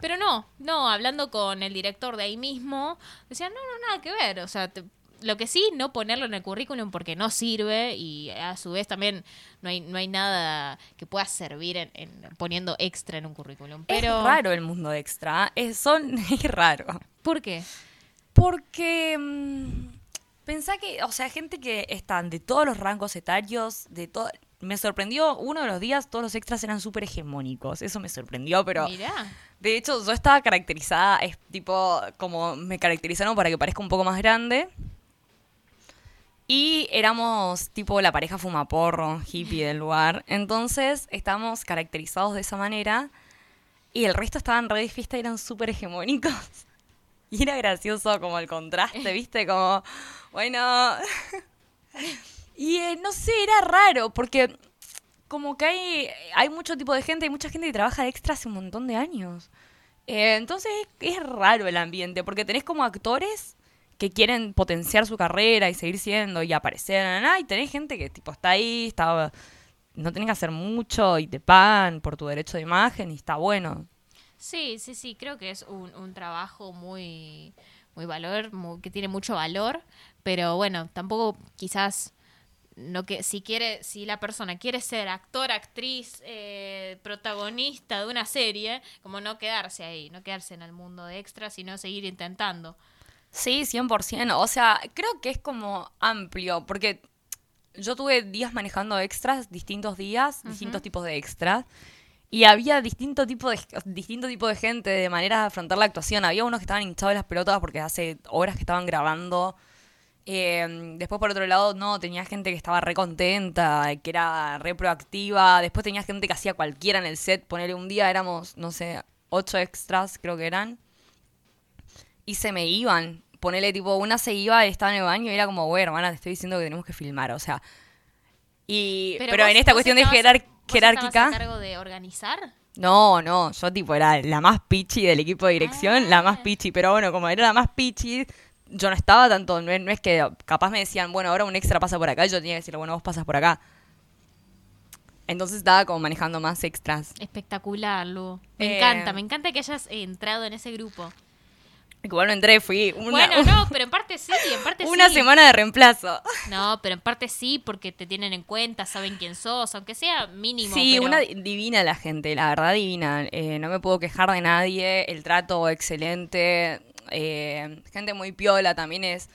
Pero no, no, hablando con el director de ahí mismo, decía, no, no, nada que ver, o sea... te- lo que sí, no ponerlo en el currículum porque no sirve y a su vez también no hay, no hay nada que pueda servir en, en poniendo extra en un currículum. Pero, Es raro el mundo extra. Es, son, es raro. ¿Por qué? Porque mm, pensá que, o sea, gente que están de todos los rangos etarios, de todo. Me sorprendió, uno de los días todos los extras eran súper hegemónicos. Eso me sorprendió, pero Mirá. de hecho yo estaba caracterizada, es tipo, como me caracterizaron para que parezca un poco más grande. Y éramos tipo la pareja fumaporro, hippie del lugar. Entonces estábamos caracterizados de esa manera. Y el resto estaban re de fiesta y eran súper hegemónicos. Y era gracioso como el contraste, ¿viste? Como, bueno... y eh, no sé, era raro porque como que hay, hay mucho tipo de gente, hay mucha gente que trabaja de extra hace un montón de años. Eh, entonces es, es raro el ambiente porque tenés como actores que quieren potenciar su carrera y seguir siendo y aparecer, na, na, y tenés gente que tipo está ahí, está, no tenés que hacer mucho y te pagan por tu derecho de imagen y está bueno. Sí, sí, sí, creo que es un, un trabajo muy, muy valor, mu- que tiene mucho valor, pero bueno, tampoco quizás no que si quiere, si la persona quiere ser actor, actriz, eh, protagonista de una serie, como no quedarse ahí, no quedarse en el mundo de extra, sino seguir intentando. Sí, 100%. O sea, creo que es como amplio, porque yo tuve días manejando extras, distintos días, distintos tipos de extras. Y había distinto tipo de distinto tipo de gente de manera de afrontar la actuación. Había unos que estaban hinchados de las pelotas porque hace horas que estaban grabando. Eh, después, por otro lado, no, tenía gente que estaba re contenta, que era re proactiva. Después tenía gente que hacía cualquiera en el set. Ponerle un día éramos, no sé, ocho extras, creo que eran y se me iban. Ponele, tipo, una se iba, estaba en el baño y era como, bueno, hermana, te estoy diciendo que tenemos que filmar, o sea. Y, pero, vos- en esta cuestión de jerar- jerárquica, a cargo de organizar? no, no, yo tipo era la más pichi del equipo de dirección, la más Ah. pichi, pero bueno, como era la más pichi, yo no estaba tanto, no es, no es que capaz me decían, bueno, ahora un extra pasa por acá, y yo tenía que decirle, bueno, vos pasas por acá. Entonces estaba como manejando más extras. Espectacular, Lu. Me Eh, encanta, me encanta que hayas entrado en ese grupo. Igual no entré, fui una, bueno, no, pero en parte sí, en parte una sí. semana de reemplazo. No, pero en parte sí, porque te tienen en cuenta, saben quién sos, aunque sea mínimo. Sí, pero- una di- divina la gente, la verdad divina. Eh, no me puedo quejar de nadie, el trato excelente, eh, gente muy piola también es...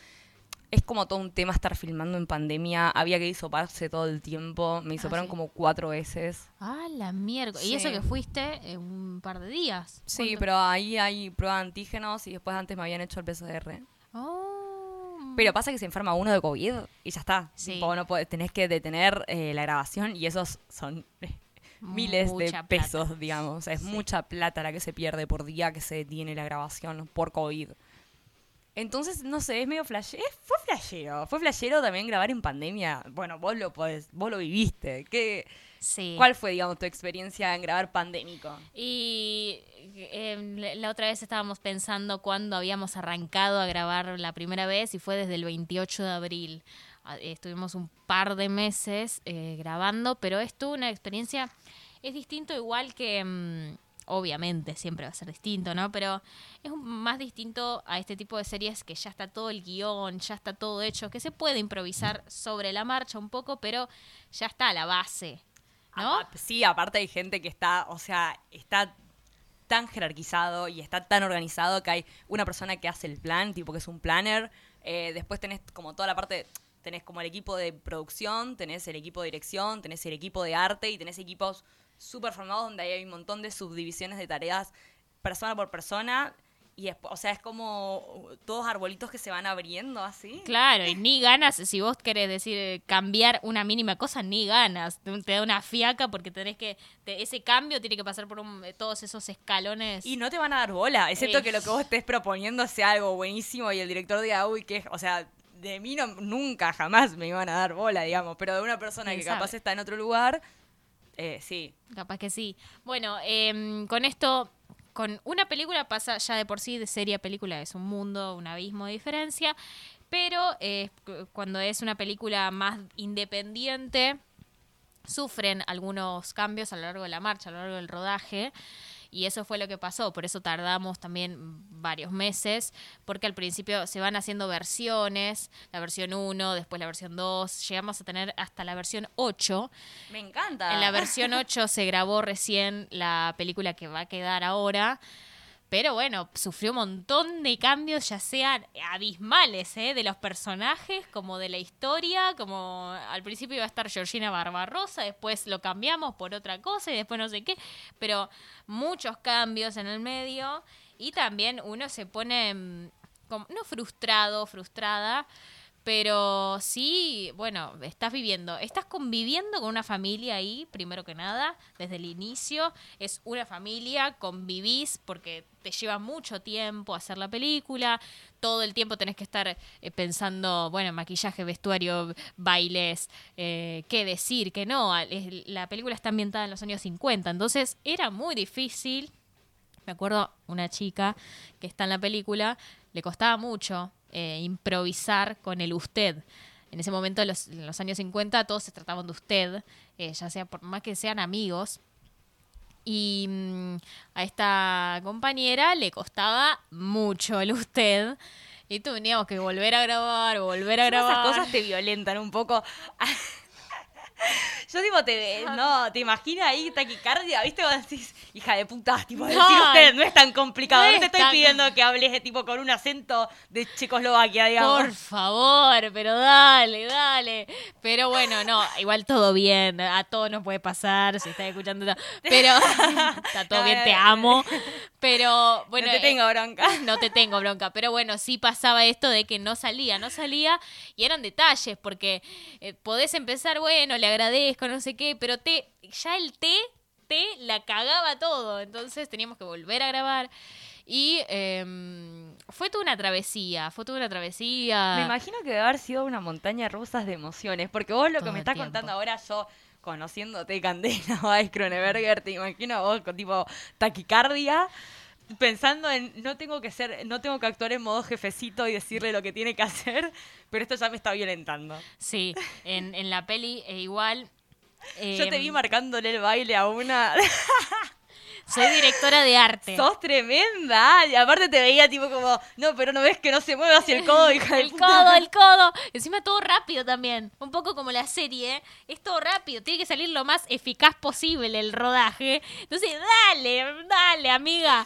Es como todo un tema estar filmando en pandemia. Había que hisoparse todo el tiempo. Me hisoparon sí. como cuatro veces. Ah, la mierda. Y eso que fuiste en un par de días. Sí, ¿Cuánto? pero ahí hay prueba de antígenos y después antes me habían hecho el PCR. Oh. Pero pasa que se enferma uno de COVID y ya está. Sí. Tipo, no podés- tenés que detener eh, la grabación y esos son eh, miles de pesos, plata. digamos. O sea, es mucha plata la que se pierde por día que se detiene la grabación por COVID. Entonces, no sé, es medio flashero. Fue flashero. Fue flashero también grabar en pandemia. Bueno, vos lo podés, vos lo viviste. ¿Qué, Sí. ¿Cuál fue, digamos, tu experiencia en grabar pandémico? Y eh, la otra vez estábamos pensando cuándo habíamos arrancado a grabar la primera vez y fue desde el 28 de abril. Ah, Estuvimos un par de meses eh, grabando, pero es una experiencia, es distinto igual que, mm, obviamente siempre va a ser distinto, ¿no? Pero es más distinto a este tipo de series que ya está todo el guion, ya está todo hecho, que se puede improvisar sobre la marcha un poco, pero ya está la base, ¿no? Apa- Sí, aparte hay gente que está, o sea, está tan jerarquizado y está tan organizado que hay una persona que hace el plan, tipo que es un planner. eh, después tenés como toda la parte, tenés como el equipo de producción, tenés el equipo de dirección, tenés el equipo de arte y tenés equipos súper formados donde hay un montón de subdivisiones de tareas persona por persona. Y es, o sea, es como todos arbolitos que se van abriendo así. Claro, y ni ganas, si vos querés decir eh, cambiar una mínima cosa, ni ganas. Te da una fiaca porque tenés que. te- ese cambio tiene que pasar por un- eh, todos esos escalones. Y no te van a dar bola, excepto Eh. que lo que vos estés proponiendo sea algo buenísimo y el director diga, uy, que, o sea, de mí no, nunca, jamás me iban a dar bola, digamos, pero de una persona ¿Quién que capaz sabe? está en otro lugar, eh, sí. Capaz que sí. Bueno, em, con esto, con una película pasa ya de por sí de serie a película, es un mundo, un abismo de diferencia, pero eh, cu- cuando es una película más independiente, sufren algunos cambios a lo largo de la marcha, a lo largo del rodaje. Y eso fue lo que pasó, por eso tardamos también varios meses, porque al principio se van haciendo versiones, la versión 1, después la versión 2, llegamos a tener hasta la versión 8, Me encanta. en la versión 8 se grabó recién la película que va a quedar ahora. Pero bueno, sufrió un montón de cambios, ya sean abismales, ¿eh? de los personajes, como de la historia, como al principio iba a estar Georgina Barbarosa, después lo cambiamos por otra cosa y después no sé qué, pero muchos cambios en el medio y también uno se pone, mm, como- no frustrado, frustrada, pero sí, bueno, estás viviendo, estás conviviendo con una familia ahí, primero que nada, desde el inicio. Es una familia, convivís porque te lleva mucho tiempo hacer la película. Todo el tiempo tenés que estar eh, pensando, bueno, maquillaje, vestuario, bailes, eh, qué decir, qué no. La película está ambientada en los años 50, entonces era muy difícil me acuerdo una chica que está en la película, le costaba mucho eh, improvisar con el usted. En ese momento, en los, en los años 50, todos se trataban de usted, eh, ya sea por más que sean amigos. Y mm, a esta compañera le costaba mucho el usted. Y teníamos que volver a grabar, volver a grabar. Esas cosas te violentan un poco. Yo tipo te no, te imaginas ahí taquicardia, ¿viste? Vos decís, hija de puta, tipo decir No, usted no es tan complicado. no No, es te estoy tan- pidiendo que hables tipo con un acento de Checoslovaquia, digamos. Por favor, pero dale, dale. Pero bueno, no, igual todo bien. A todos nos puede pasar si estás escuchando. Pero está todo bien, te amo. Pero bueno. no te eh, tengo bronca. no te tengo bronca, pero bueno, sí pasaba esto de que no salía, no salía y eran detalles, porque eh, podés empezar, bueno, le agradezco, no sé qué, pero te, ya el té, té la cagaba todo, entonces teníamos que volver a grabar y em, fue toda una travesía, fue toda una travesía. Me imagino que debe haber sido una montaña rusa de emociones, porque vos lo Todo que me estás tiempo. contando ahora, yo conociéndote Candela Weiss Kroneberger, te imagino vos con tipo taquicardia, pensando en no tengo que ser, no tengo que actuar en modo jefecito y decirle lo que tiene que hacer, pero esto ya me está violentando. Sí, en, en la peli eh, igual... Yo te em, vi marcándole el baile a una. Soy directora de arte. ¡Sos tremenda! Y aparte te veía tipo como, no, pero no ves que no se mueve hacia el codo, hija de El puta. codo, el codo. Encima todo rápido también. Un poco como la serie. ¿eh? Es todo rápido. Tiene que salir lo más eficaz posible el rodaje. Entonces, dale, dale, amiga.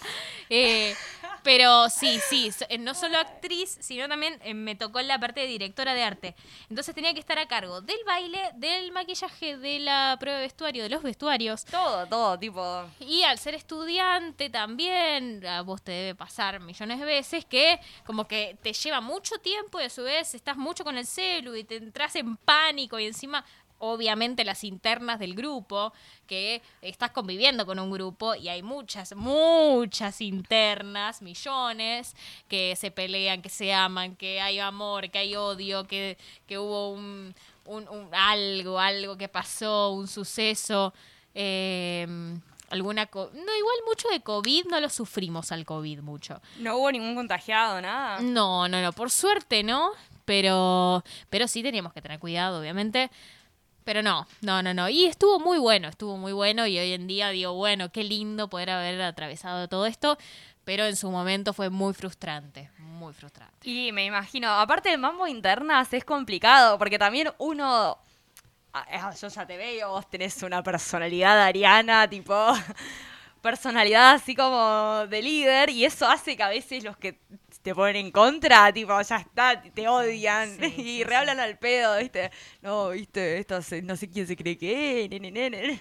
Eh, pero sí, sí. eh, No solo actriz, sino también eh, me tocó la parte de directora de arte. Entonces tenía que estar a cargo del baile, del maquillaje, de la prueba de vestuario, de los vestuarios. Todo, todo, tipo. Y al ser estudiante también, a vos te debe pasar millones de veces que como que te lleva mucho tiempo y a su vez estás mucho con el celu y te entras en pánico y encima obviamente las internas del grupo, que estás conviviendo con un grupo y hay muchas, muchas internas, millones, que se pelean, que se aman, que hay amor, que hay odio, que, que hubo un, un- algo, algo que pasó, un suceso. eh, alguna co- no igual mucho de covid no lo sufrimos al covid mucho No hubo ningún contagiado, nada. no no no por suerte no pero pero sí teníamos que tener cuidado obviamente pero no no no no y estuvo muy bueno estuvo muy bueno y hoy en día digo bueno qué lindo poder haber atravesado todo esto pero en su momento fue muy frustrante muy frustrante Y me imagino, aparte del mambo internas es complicado, porque también uno. Ah, Yo ya te veo, vos tenés una personalidad ariana, tipo. Personalidad así como de líder, y eso hace que a veces los que te ponen en contra, tipo, ya está, te odian Sí, y sí, rehablan al pedo, ¿viste? No, ¿viste? Esta se- no sé quién se cree que es, nene, nene.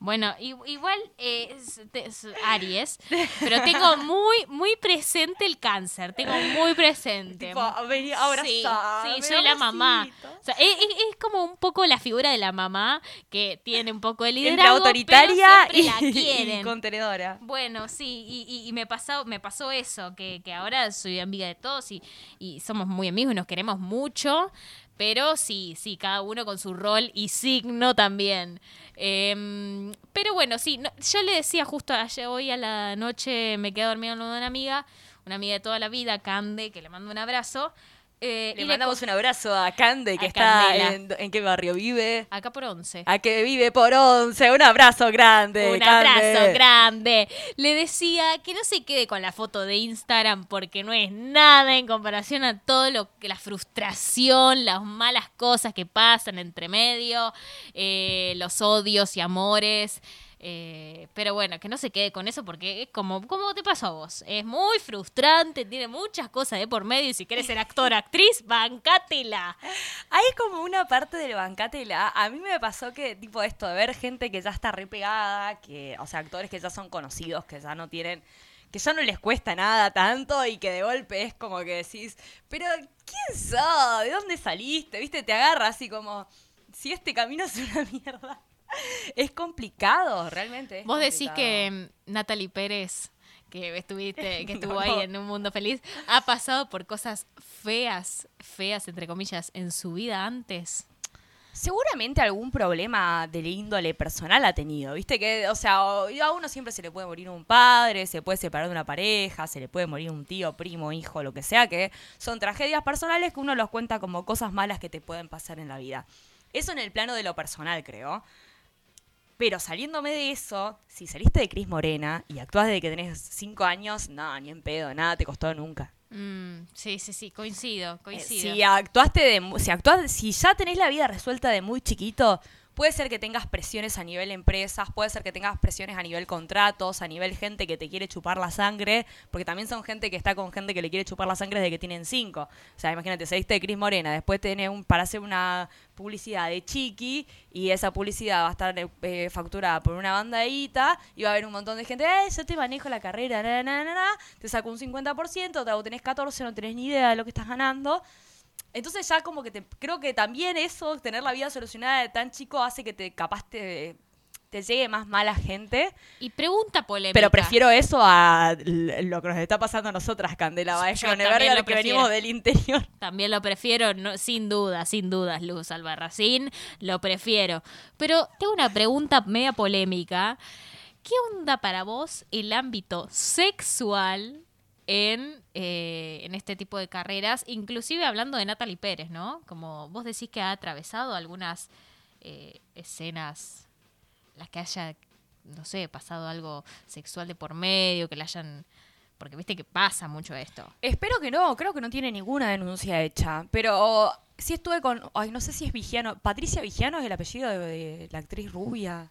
Bueno, igual eh, es, es Aries, pero tengo muy, muy presente el cáncer. Tengo muy presente. Tipo, vení, abrazame, Sí, sí, soy la mamá. amorcito. O sea, es, es- como un poco la figura de la mamá que tiene un poco de Entre liderazgo, autoritaria pero y, siempre la y quieren. contenedora. Bueno, sí, y, y- y me, pasó, me pasó eso, que, que ahora soy amiga de todos y, y somos muy amigos y nos queremos mucho, pero sí, sí, cada uno con su rol y signo también. Em, pero bueno, sí, no- yo le decía justo ayer, hoy a la noche me quedé dormida con una amiga, una amiga de toda la vida, Cande, que le mando un abrazo. Eh, Le y mandamos un abrazo a Cande, que A está en, en qué barrio vive. Acá por 11. A que vive por once. Un abrazo grande. Un Cande. abrazo grande. Le decía que no se quede con la foto de Instagram porque no es nada en comparación a todo lo que la frustración, las malas cosas que pasan entre medio, eh, los odios y amores. Eh, pero bueno, que no se quede con eso porque es como, como te pasó a vos. Es muy frustrante, tiene muchas cosas de por medio y si quieres ser actor, actriz, bancátela. Hay como una parte del bancatela. A mí me pasó que, tipo, esto de ver gente que ya está re pegada, que, o sea, actores que ya son conocidos, que ya no tienen. que ya no les cuesta nada tanto y que de golpe es como que decís, pero ¿quién sos? ¿De dónde saliste? ¿Viste? Te agarra así como, si este camino es una mierda. Es complicado, realmente. es Vos decís que mm, Natalie Pérez, que estuviste, que estuvo no. ahí en un mundo feliz, ha pasado por cosas feas, feas entre comillas, en su vida antes. Seguramente algún problema de índole personal ha tenido, ¿viste? Que, o sea, a uno siempre se le puede morir un padre, se puede separar de una pareja, se le puede morir un tío, primo, hijo, lo que sea, que son tragedias personales que uno los cuenta como cosas malas que te pueden pasar en la vida. Eso en el plano de lo personal, creo. Pero saliéndome de eso, si saliste de Cris Morena y actuás desde que tenés cinco años, no, ni en pedo, nada te costó nunca. Mm, sí, sí, sí, coincido, Eh, coincido. Si actuaste de, si actuás, si ya tenés la vida resuelta de muy chiquito, puede ser que tengas presiones a nivel empresas, puede ser que tengas presiones a nivel contratos, a nivel gente que te quiere chupar la sangre, porque también son gente que está con gente que le quiere chupar la sangre desde que tienen cinco. O sea, imagínate, saliste de Cris Morena, después tenés un, para hacer una publicidad de Chiqui y esa publicidad va a estar eh, facturada por una banda de guita y va a haber un montón de gente, eh, yo te manejo la carrera, na", te saco un 50%, te tenés 14, no tenés ni idea de lo que estás ganando. Entonces ya como que te, creo que también eso, tener la vida solucionada de tan chico, hace que te capaz te, te llegue más mala gente. Y pregunta polémica. Pero prefiero eso a lo que nos está pasando a nosotras, Candela Baez también Cronenberger, lo que prefiero. venimos del interior. También lo prefiero, no, sin duda, sin dudas, Luz Albarracín, lo prefiero. Pero tengo una pregunta media polémica. ¿Qué onda para vos el ámbito sexual en, eh, en este tipo de carreras? Inclusive hablando de Natalie Pérez, ¿no? Como vos decís que ha atravesado algunas eh, escenas, las que haya, no sé, pasado algo sexual de por medio, que le hayan... Porque viste que pasa mucho esto. Espero que no, creo que no tiene ninguna denuncia hecha. Pero sí estuve con, ay, no sé si es Vigiano. Patricia Vigiano es el apellido de la actriz rubia.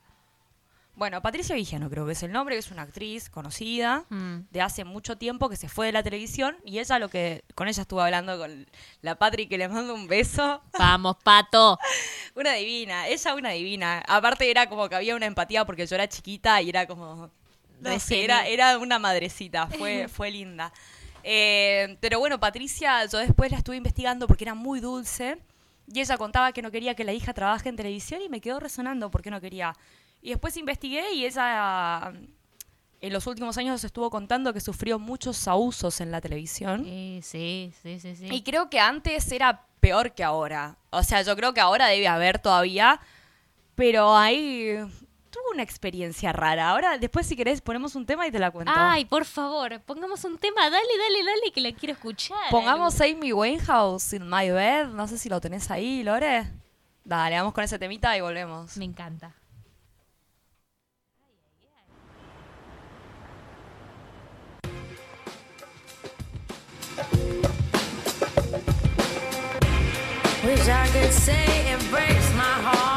Bueno, Patricia Vigiano creo que es el nombre, que es una actriz conocida Mm. de hace mucho tiempo que se fue de la televisión y ella lo que con ella estuve hablando con la Patri que le mando un beso. Vamos, pato. Una divina, ella una divina. Aparte era como que había una empatía porque yo era chiquita y era como no sé, era, era una madrecita, fue, fue linda. Eh, pero bueno, Patricia, yo después la estuve investigando porque era muy dulce y ella contaba que no quería que la hija trabaje en televisión y me quedó resonando porque no quería. Y después investigué y ella en los últimos años estuvo contando que sufrió muchos abusos en la televisión. Sí, sí, sí, sí, sí. Y creo que antes era peor que ahora. O sea, yo creo que ahora debe haber todavía. Pero ahí tuvo una experiencia rara. Ahora, después, si querés, ponemos un tema y te la cuento. Ay, por favor, pongamos un tema. Dale, dale, dale, que la quiero escuchar. Pongamos Amy Winehouse in my bed. No sé si lo tenés ahí, Lore. Dale, vamos con ese temita y volvemos. Me encanta. I could say it breaks my heart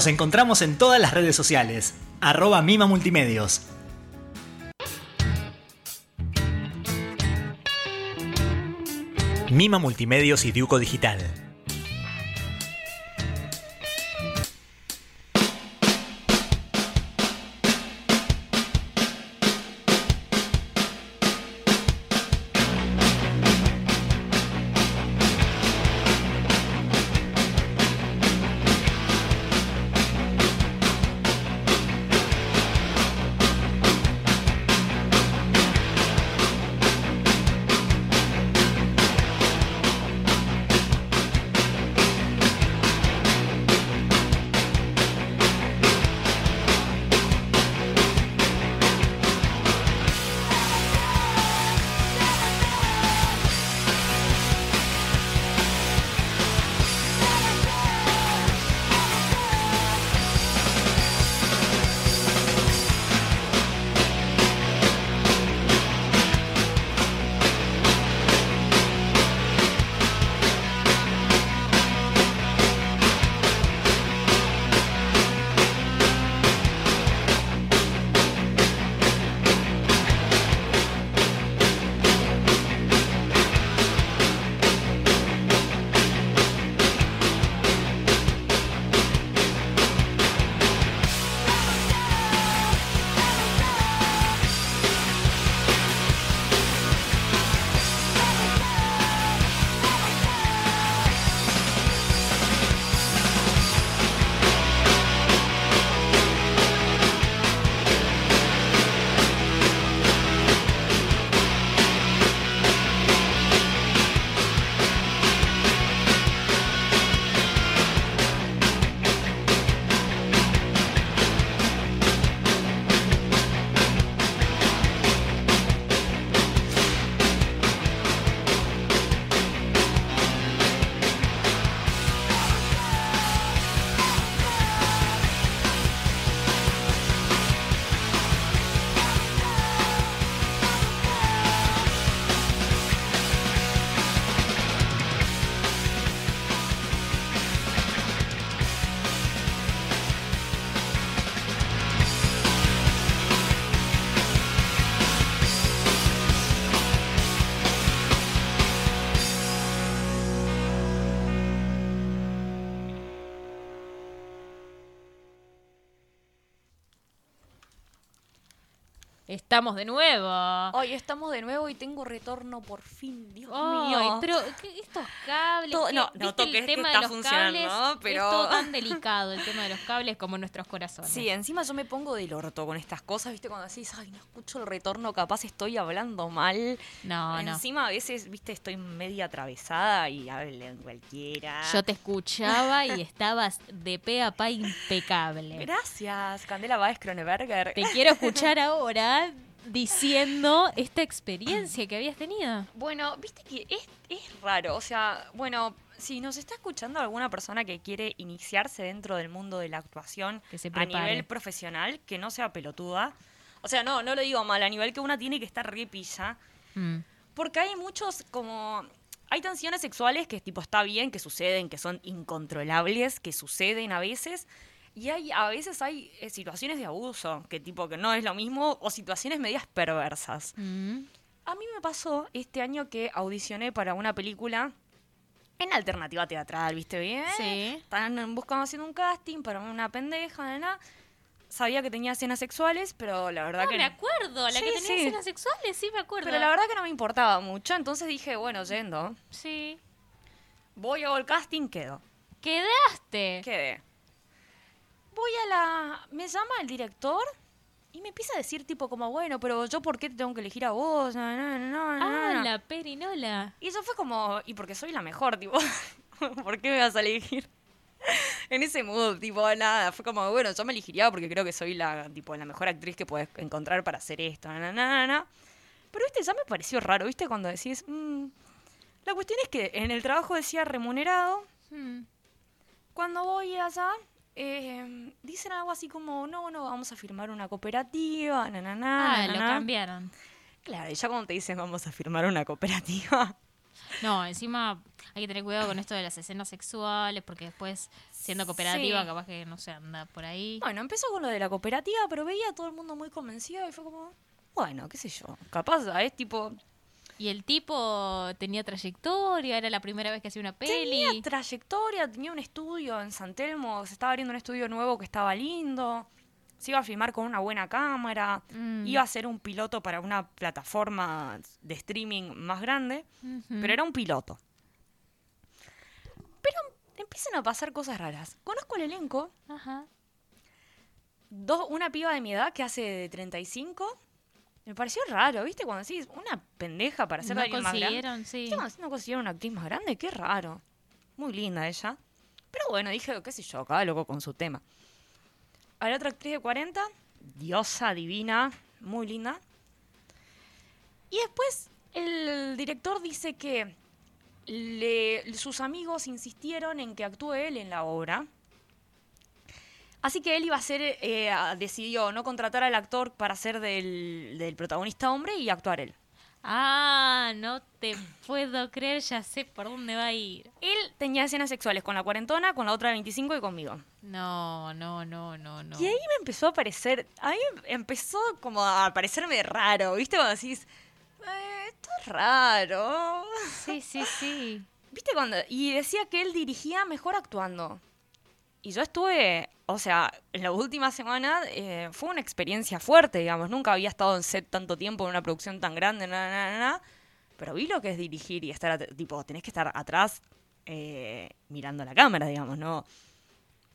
Nos encontramos en todas las redes sociales. Arroba Mima Multimedios. Mima Multimedios y Diuco Digital. Estamos de nuevo. Hoy estamos de nuevo y tengo retorno por fin, Dios mío. pero ¿qué- estos cables. Todo- ¿qué- no, viste noto el es que tema está de los funcionando, cables pero- es todo tan delicado el tema de los cables como nuestros corazones. Sí, encima yo me pongo del orto con estas cosas, ¿viste? Cuando decís, ay, no escucho el retorno, capaz estoy hablando mal. No, no. Encima a veces, ¿viste? Estoy media atravesada y hablen cualquiera. Yo te escuchaba y estabas de pe a pa impecable. Gracias, Candela Baez Kroneberger. Te quiero escuchar ahora diciendo esta experiencia que habías tenido. Bueno, viste que es, es raro, o sea, bueno, si nos está escuchando alguna persona que quiere iniciarse dentro del mundo de la actuación Que se a nivel profesional, que no sea pelotuda. O sea, no, no lo digo mal, a nivel que una tiene que estar re pilla. Mm. Porque hay muchos como... Hay tensiones sexuales que tipo está bien, que suceden, que son incontrolables, que suceden a veces. Y hay, a veces hay eh, situaciones de abuso, que tipo que no es lo mismo, o situaciones medias perversas. Mm. A mí me pasó este año que audicioné para una película en alternativa teatral, ¿viste bien? Sí. Estaban buscando haciendo un casting para una pendeja, nada. Sabía que tenía escenas sexuales, pero la verdad Ah, que me acuerdo, la Sí, que tenía sí. escenas sexuales, sí me acuerdo. pero la verdad que no me importaba mucho, entonces dije, bueno, yendo, Sí. voy hago el casting, quedo. Quedaste. Quedé. Voy a la me llama el director y me empieza a decir tipo como, bueno, pero yo por qué te tengo que elegir a vos? No, no, no, no, Ah, no". la perinola. Y eso fue como, y porque soy la mejor, tipo, ¿por qué me vas a elegir? en ese mood, tipo, nada, fue como, bueno, yo me elegiría porque creo que soy la, tipo, la mejor actriz que puedes encontrar para hacer esto, na, na, na. Pero, viste, ya me pareció raro, viste, cuando decís, mm, la cuestión es que en el trabajo decía remunerado, Mm. cuando voy allá, eh, dicen algo así como, no, no, vamos a firmar una cooperativa, na, na, na, Ah, na, lo na". cambiaron. Claro, y ya cuando te dicen vamos a firmar una cooperativa, No, encima, hay que tener cuidado con esto de las escenas sexuales, porque después, siendo cooperativa, Sí. capaz que no se anda por ahí. Bueno, empezó con lo de la cooperativa, pero veía a todo el mundo muy convencido y fue como, bueno, qué sé yo, capaz es tipo, Y el tipo tenía trayectoria, era la primera vez que hacía una peli. tenía trayectoria, tenía un estudio en San Telmo, se estaba abriendo un estudio nuevo que estaba lindo, se iba a filmar con una buena cámara, Mm. iba a ser un piloto para una plataforma de streaming más grande, pero era un piloto. Pero empiezan a pasar cosas raras. Conozco el elenco, Ajá. dos, una piba de mi edad que hace de 35. Me pareció raro, ¿viste? Cuando decís una pendeja para ser No alguien más grande. consiguieron, sí. No, no consiguieron una actriz más grande, qué raro. Muy linda ella. Pero bueno, dije, qué sé yo, cada loco con su tema. A la otra actriz de 40, diosa divina, muy linda. Y después el director dice que le- sus amigos insistieron en que actúe él en la obra. Así que él iba a ser, eh, decidió no contratar al actor para ser del, del protagonista hombre y actuar él. Ah, no te puedo creer, ya sé por dónde va a ir. Él tenía escenas sexuales con la cuarentona, con la otra de 25 y conmigo. No, no, no, no, no. Y ahí me empezó a parecer, a mí empezó como a parecerme raro, ¿viste? Cuando decís, eh, esto es raro. Sí, sí, sí. ¿Viste cuando? Y decía que él dirigía mejor actuando. Y yo estuve, o sea, en la última semana eh, fue una experiencia fuerte, digamos. Nunca había estado en set tanto tiempo en una producción tan grande, na, na, na, na. Pero vi lo que es dirigir y estar, tipo, tenés que estar atrás eh, mirando la cámara, digamos, ¿no?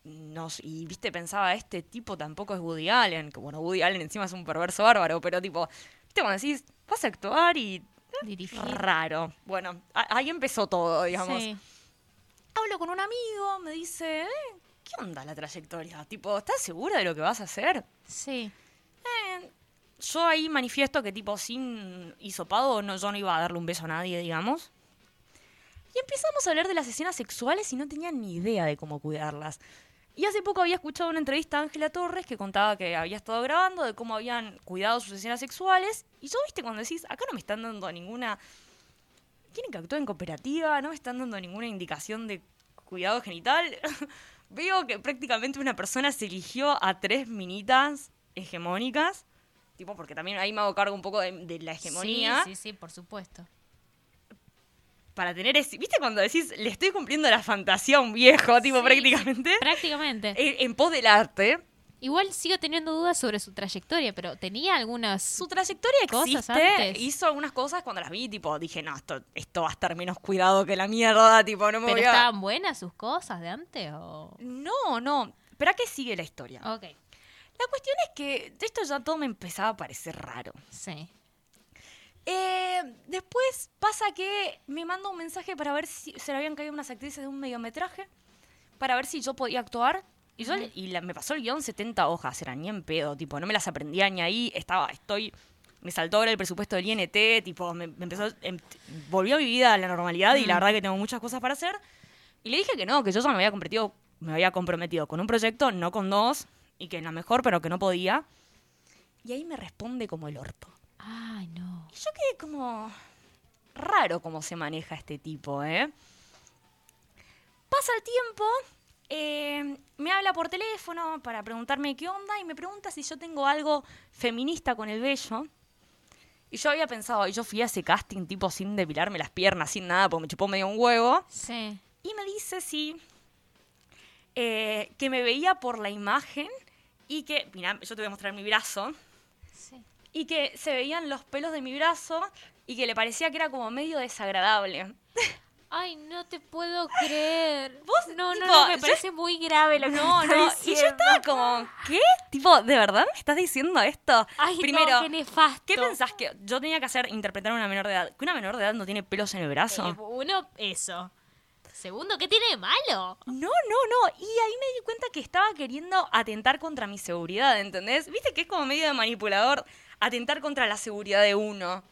no s- y viste, pensaba, este tipo tampoco es Woody Allen, que bueno, Woody Allen encima es un perverso bárbaro, pero tipo, viste, cuando decís, vas a actuar y... Dirigir. Raro. Bueno, ahí empezó todo, digamos. Sí. Hablo con un amigo, me dice, "Eh, ¿qué onda la trayectoria? Tipo, ¿estás segura de lo que vas a hacer? Sí. Eh, yo ahí manifiesto que tipo sin hisopado no, yo no iba a darle un beso a nadie, digamos. Y empezamos a hablar de las escenas sexuales y no tenía ni idea de cómo cuidarlas. Y hace poco había escuchado una entrevista a Ángela Torres que contaba que había estado grabando de cómo habían cuidado sus escenas sexuales. Y yo, viste, cuando decís, acá no me están dando ninguna... Quieren que actúe en cooperativa, no me están dando ninguna indicación de cuidado genital. Veo que prácticamente una persona se eligió a tres minitas hegemónicas. Tipo, porque también ahí me hago cargo un poco de, de la hegemonía. Sí, sí, sí, por supuesto. Para tener ese. ¿Viste cuando decís, le estoy cumpliendo la fantasía a un viejo, tipo, Sí, prácticamente? Prácticamente. En, en pos del arte. Igual sigo teniendo dudas sobre su trayectoria, pero tenía algunas... Su trayectoria Cosas existe. antes. Hizo algunas cosas cuando las vi, tipo, dije, no, esto, esto va a estar menos cuidado que la mierda, tipo, no me ¿Pero voy a. estaban buenas sus cosas de antes o...? No, no. Pero a qué sigue la historia? Ok, La cuestión es que esto ya todo me empezaba a parecer raro. sí. Eh, después pasa que me manda un mensaje para ver si se le habían caído unas actrices de un mediometraje, para ver si yo podía actuar. Y, yo y la- me pasó el guion 70 hojas, era ni en pedo, tipo, no me las aprendía ni ahí, estaba, estoy, me saltó ahora el presupuesto del INT, tipo, me, me empezó, em- volvió mi vida a la normalidad y la verdad que tengo muchas cosas para hacer. Y le dije que no, que yo ya me había comprometido, me había comprometido con un proyecto, no con dos, y que en la mejor, pero que no podía. Y ahí me responde como el orto. Ay, no. Y yo quedé como raro cómo se maneja este tipo, ¿eh? Pasa el tiempo, eh, me habla por teléfono para preguntarme qué onda y me pregunta si yo tengo algo feminista con el vello. Y yo había pensado, y yo fui a ese casting tipo sin depilarme las piernas, sin nada, porque me chupó medio un huevo. Sí. Y me dice sí, eh, que me veía por la imagen y que, mira, yo te voy a mostrar mi brazo Sí. y que se veían los pelos de mi brazo y que le parecía que era como medio desagradable. Ay, no te puedo creer. Vos, no, tipo, no, no, me yo- parece muy grave lo que No, me no, estás y yo diciendo. estaba como, ¿qué? Tipo, ¿de verdad me estás diciendo esto? Ay, Primero, no, qué nefasto. ¿qué pensás que yo tenía que hacer interpretar a una menor de edad? ¿Que una menor de edad no tiene pelos en el brazo? Eh, uno, eso. Segundo, ¿qué tiene de malo? No, no, no. Y ahí me di cuenta que estaba queriendo atentar contra mi seguridad, ¿entendés? Viste que es como medio de manipulador atentar contra la seguridad de uno.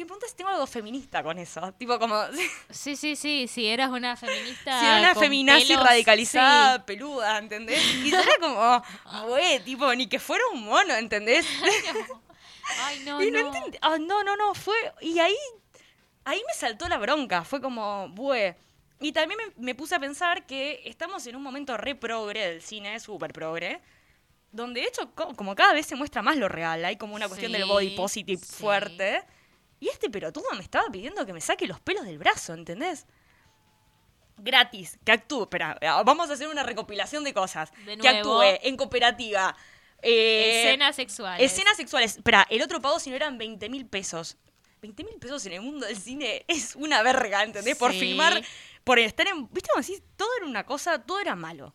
Y me pregunta si tengo algo feminista con eso. Tipo como... Sí, sí, sí, si eras una feminista. Si era una feminazi pelos, radicalizada, peluda, ¿entendés? Y era como, güey, tipo, ni que fuera un mono, ¿entendés? sí. Ay, no, y no, no. entendí- ah, no, no, no, fue. Y ahí ahí me saltó la bronca, fue como, bue. Y también me, me puse a pensar que estamos en un momento re progre del cine, súper progre, donde de hecho co- como cada vez se muestra más lo real, hay como una cuestión del Sí, body positive sí. fuerte. Y este pelotudo me estaba pidiendo que me saque los pelos del brazo, ¿entendés? Gratis, que actúe. Espera, vamos a hacer una recopilación de cosas. De que nuevo. actúe en cooperativa. eh, Escenas sexuales. Escenas sexuales. Espera, el otro pago si no eran 20 mil pesos. 20 mil pesos en el mundo del cine es una verga, ¿entendés? Por filmar, por estar en... ¿Viste cómo decís? Todo era una cosa, todo era malo.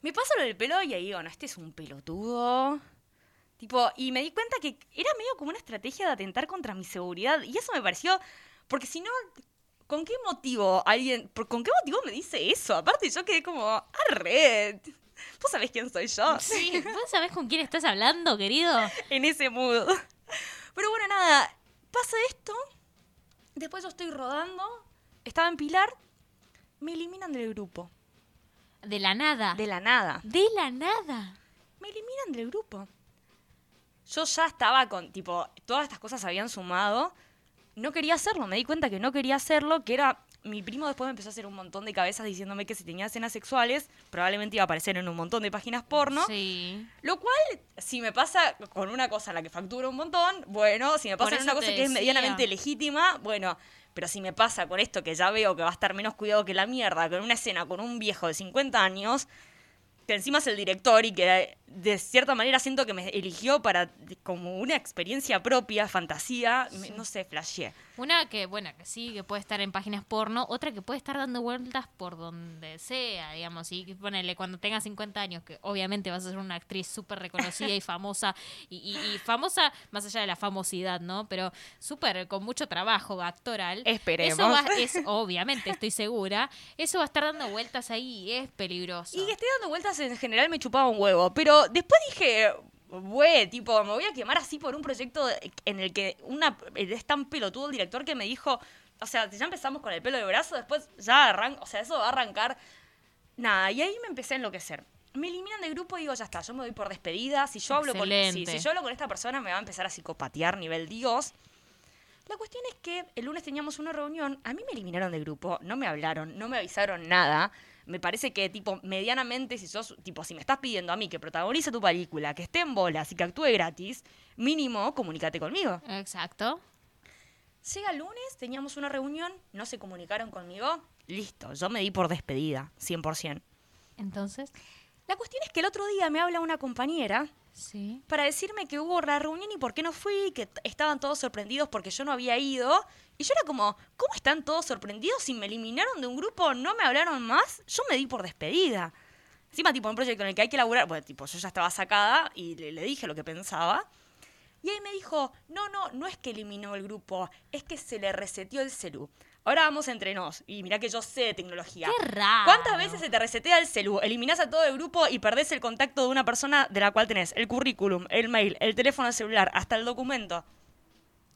Me pasa lo del pelo y ahí digo, no, este es un pelotudo. Tipo, y me di cuenta que era medio como una estrategia de atentar contra mi seguridad. Y eso me pareció... Porque si no, ¿con qué motivo alguien... por- ¿Con qué motivo me dice eso? Aparte yo quedé como, arre. ¿Vos sabés quién soy yo? Sí, ¿vos sabés con quién estás hablando, querido? en ese mood. Pero bueno, nada, pasa esto. Después yo estoy rodando. Estaba en Pilar. Me eliminan del grupo. De la nada. De la nada. De la nada. Me eliminan del grupo. Yo ya estaba con, tipo, todas estas cosas se habían sumado. No quería hacerlo, me di cuenta que no quería hacerlo, que era... Mi primo después me empezó a hacer un montón de cabezas diciéndome que si tenía escenas sexuales, probablemente iba a aparecer en un montón de páginas porno. Sí. Lo cual, si me pasa con una cosa en la que facturo un montón, bueno, si me pasa en una cosa que es medianamente legítima, bueno, pero si me pasa con esto que ya veo que va a estar menos cuidado que la mierda, con una escena con un viejo de 50 años, que encima es el director y que de cierta manera siento que me eligió para como una experiencia propia, fantasía, me- no sé, flasheé. Una que, bueno, que sí, que puede estar en páginas porno, otra que puede estar dando vueltas por donde sea, digamos, y ponele cuando tengas 50 años, que obviamente vas a ser una actriz súper reconocida y famosa, y, y- y famosa más allá de la famosidad, ¿no? Pero súper con mucho trabajo actoral. Esperemos. Eso va, es, obviamente, estoy segura, eso va a estar dando vueltas ahí y es peligroso. Y que esté dando vueltas en general me chupaba un huevo. Pero después dije, güey, tipo, me voy a quemar así por un proyecto en el que una es tan pelotudo el director que me dijo, o sea, ya empezamos con el pelo de brazo, después ya arranca, o sea, eso va a arrancar. Nada, y ahí me empecé a enloquecer. Me eliminan del grupo y digo, ya está, yo me doy por despedida. Si yo hablo con, Excelente. si yo hablo con esta persona me va a empezar a psicopatear nivel Dios. La cuestión es que el lunes teníamos una reunión, a mí me eliminaron del grupo, no me hablaron, no me avisaron nada. Me parece que, tipo, medianamente, si sos, tipo, si me estás pidiendo a mí que protagonice tu película, que esté en bolas y que actúe gratis, mínimo, comunícate conmigo. Exacto. Llega el lunes, teníamos una reunión, no se comunicaron conmigo, listo, yo me di por despedida, 100%. Entonces, La cuestión es que el otro día me habla una compañera sí. para decirme que hubo la reunión y por qué no fui, que estaban todos sorprendidos porque yo no había ido. Y yo era como, ¿cómo están todos sorprendidos si me eliminaron de un grupo, no me hablaron más? Yo me di por despedida. Encima, tipo, un proyecto en el que hay que laburar, bueno, tipo, yo ya estaba sacada y le, le dije lo que pensaba. Y ahí me dijo, no, no, no es que eliminó el grupo, es que se le reseteó el celu. Ahora vamos entre nos. Y mirá que yo sé de tecnología. Qué raro. ¿Cuántas veces se te resetea el celu? Eliminás a todo el grupo y perdés el contacto de una persona de la cual tenés el currículum, el mail, el teléfono celular, hasta el documento.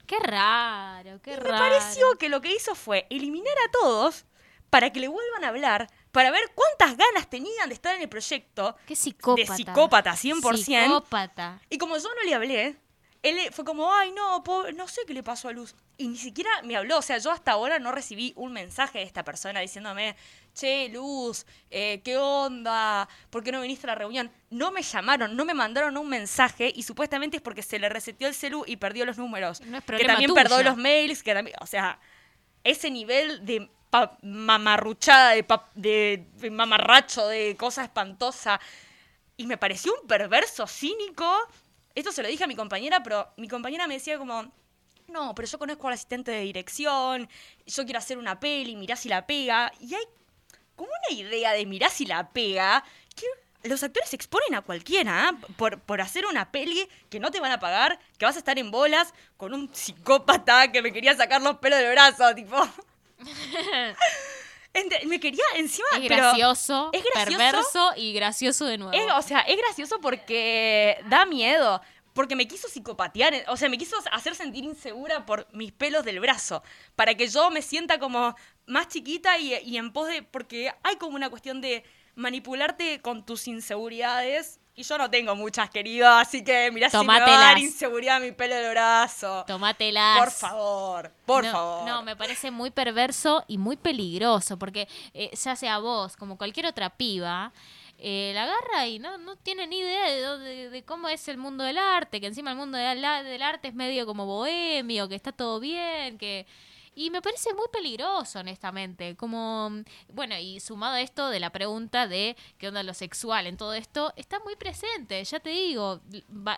Qué raro, qué Y raro. me pareció que lo que hizo fue eliminar a todos para que le vuelvan a hablar, para ver cuántas ganas tenían de estar en el proyecto. Qué psicópata. De psicópata, 100%. Psicópata. Y como yo no le hablé, él fue como, ay, no, pobre, no sé qué le pasó a Luz. Y ni siquiera me habló. O sea, yo hasta ahora no recibí un mensaje de esta persona diciéndome, che, Luz, eh, ¿qué onda? ¿Por qué no viniste a la reunión? No me llamaron, no me mandaron un mensaje y supuestamente es porque se le reseteó el celu y perdió los números. No es que también perdió los mails, que también, o sea, ese nivel de mamarruchada, de, pa- de- de mamarracho, de cosa espantosa. Y me pareció un perverso cínico. Esto se lo dije a mi compañera, pero mi compañera me decía como, no, pero yo conozco al asistente de dirección, yo quiero hacer una peli, mirá si la pega. Y hay como una idea de mirá si la pega, que los actores se exponen a cualquiera ¿ah? por, por hacer una peli que no te van a pagar, que vas a estar en bolas con un psicópata que me quería sacar los pelos del brazo, tipo. Me quería encima... Es pero- gracioso, es gracioso. perverso y gracioso de nuevo. Es- o sea, es gracioso porque da miedo. Porque me quiso psicopatear, o sea, me quiso hacer sentir insegura por mis pelos del brazo. Para que yo me sienta como más chiquita y, y en pos de. Porque hay como una cuestión de manipularte con tus inseguridades Y yo no tengo muchas, querido, así que mirá si me va a dar inseguridad mi pelo del brazo. Tomátelas. Por favor, por no, favor. No, me parece muy perverso y muy peligroso, porque eh, ya sea vos, como cualquier otra piba, eh, la agarra y no, no tiene ni idea de, de cómo es el mundo del arte, que encima el mundo del, a- del arte es medio como bohemio, que está todo bien, que... Y me parece muy peligroso, honestamente. Como, bueno, y sumado a esto de la pregunta de qué onda lo sexual en todo esto, está muy presente. Ya te digo,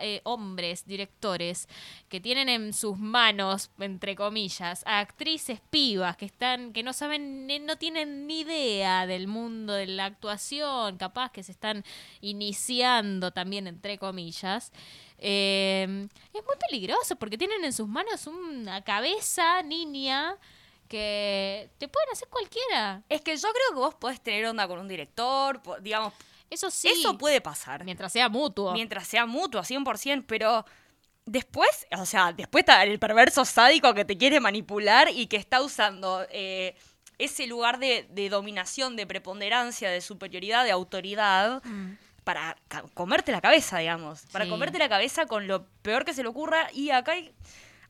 eh, hombres, directores, que tienen en sus manos, entre comillas, a actrices pibas que están, que no saben, no tienen ni idea del mundo de la actuación, capaz que se están iniciando también, entre comillas. Eh, es muy peligroso porque tienen en sus manos una cabeza niña que te pueden hacer cualquiera. Es que yo creo que vos podés tener onda con un director, digamos, Eso sí. eso puede pasar. Mientras sea mutuo. Mientras sea mutuo, 100%, pero después, o sea, después está el perverso sádico que te quiere manipular y que está usando eh, ese lugar de, de dominación, de preponderancia, de superioridad, de autoridad. Para comerte la cabeza, digamos. Para Sí. comerte la cabeza con lo peor que se le ocurra. Y acá hay,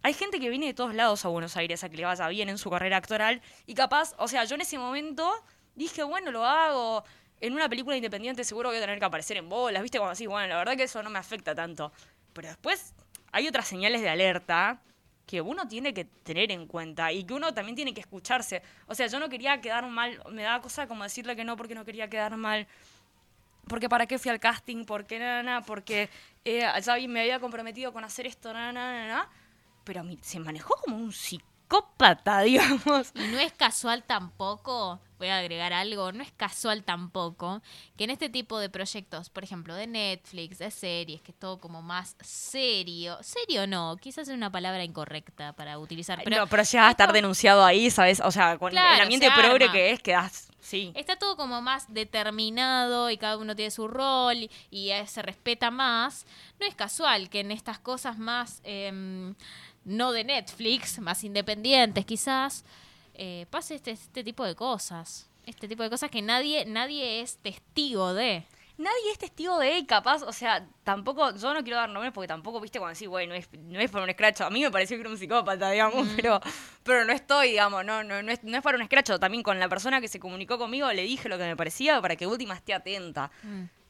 hay gente que viene de todos lados a Buenos Aires a que le vaya bien en su carrera actoral. Y capaz, o sea, yo en ese momento dije, bueno, lo hago. En una película independiente seguro voy a tener que aparecer en bolas, ¿viste? Como así, bueno, la verdad que eso no me afecta tanto. Pero después hay otras señales de alerta que uno tiene que tener en cuenta y que uno también tiene que escucharse. O sea, yo no quería quedar mal, me da cosa como decirle que no porque no quería quedar mal. Porque para qué fui al casting, porque nada, nada, porque eh, me había comprometido con hacer esto, nada, nada, nada. Pero a mí se manejó como un psicópata, digamos. Y no es casual tampoco, voy a agregar algo, no es casual tampoco que en este tipo de proyectos, por ejemplo, de Netflix, de series, que es todo como más serio, serio no, quizás es una palabra incorrecta para utilizar, pero no, pero ya a estar denunciado ahí, ¿sabes? O sea, con Claro, el ambiente se progre que es, quedas, sí. Está todo como más determinado y cada uno tiene su rol y, y, eh, se respeta más. No es casual que en estas cosas más, em, no de Netflix, más independientes quizás, eh, pase este, este tipo de cosas. Este tipo de cosas que nadie, nadie es testigo de. Nadie es testigo de él, capaz, o sea, tampoco, yo no quiero dar nombres porque tampoco, viste, cuando decís, bueno, no es, no es por un escracho, a mí me pareció que era un psicópata, digamos, pero, pero no estoy, digamos, no, no, no, es, no es para un escracho, también con la persona que se comunicó conmigo le dije lo que me parecía para que última esté atenta,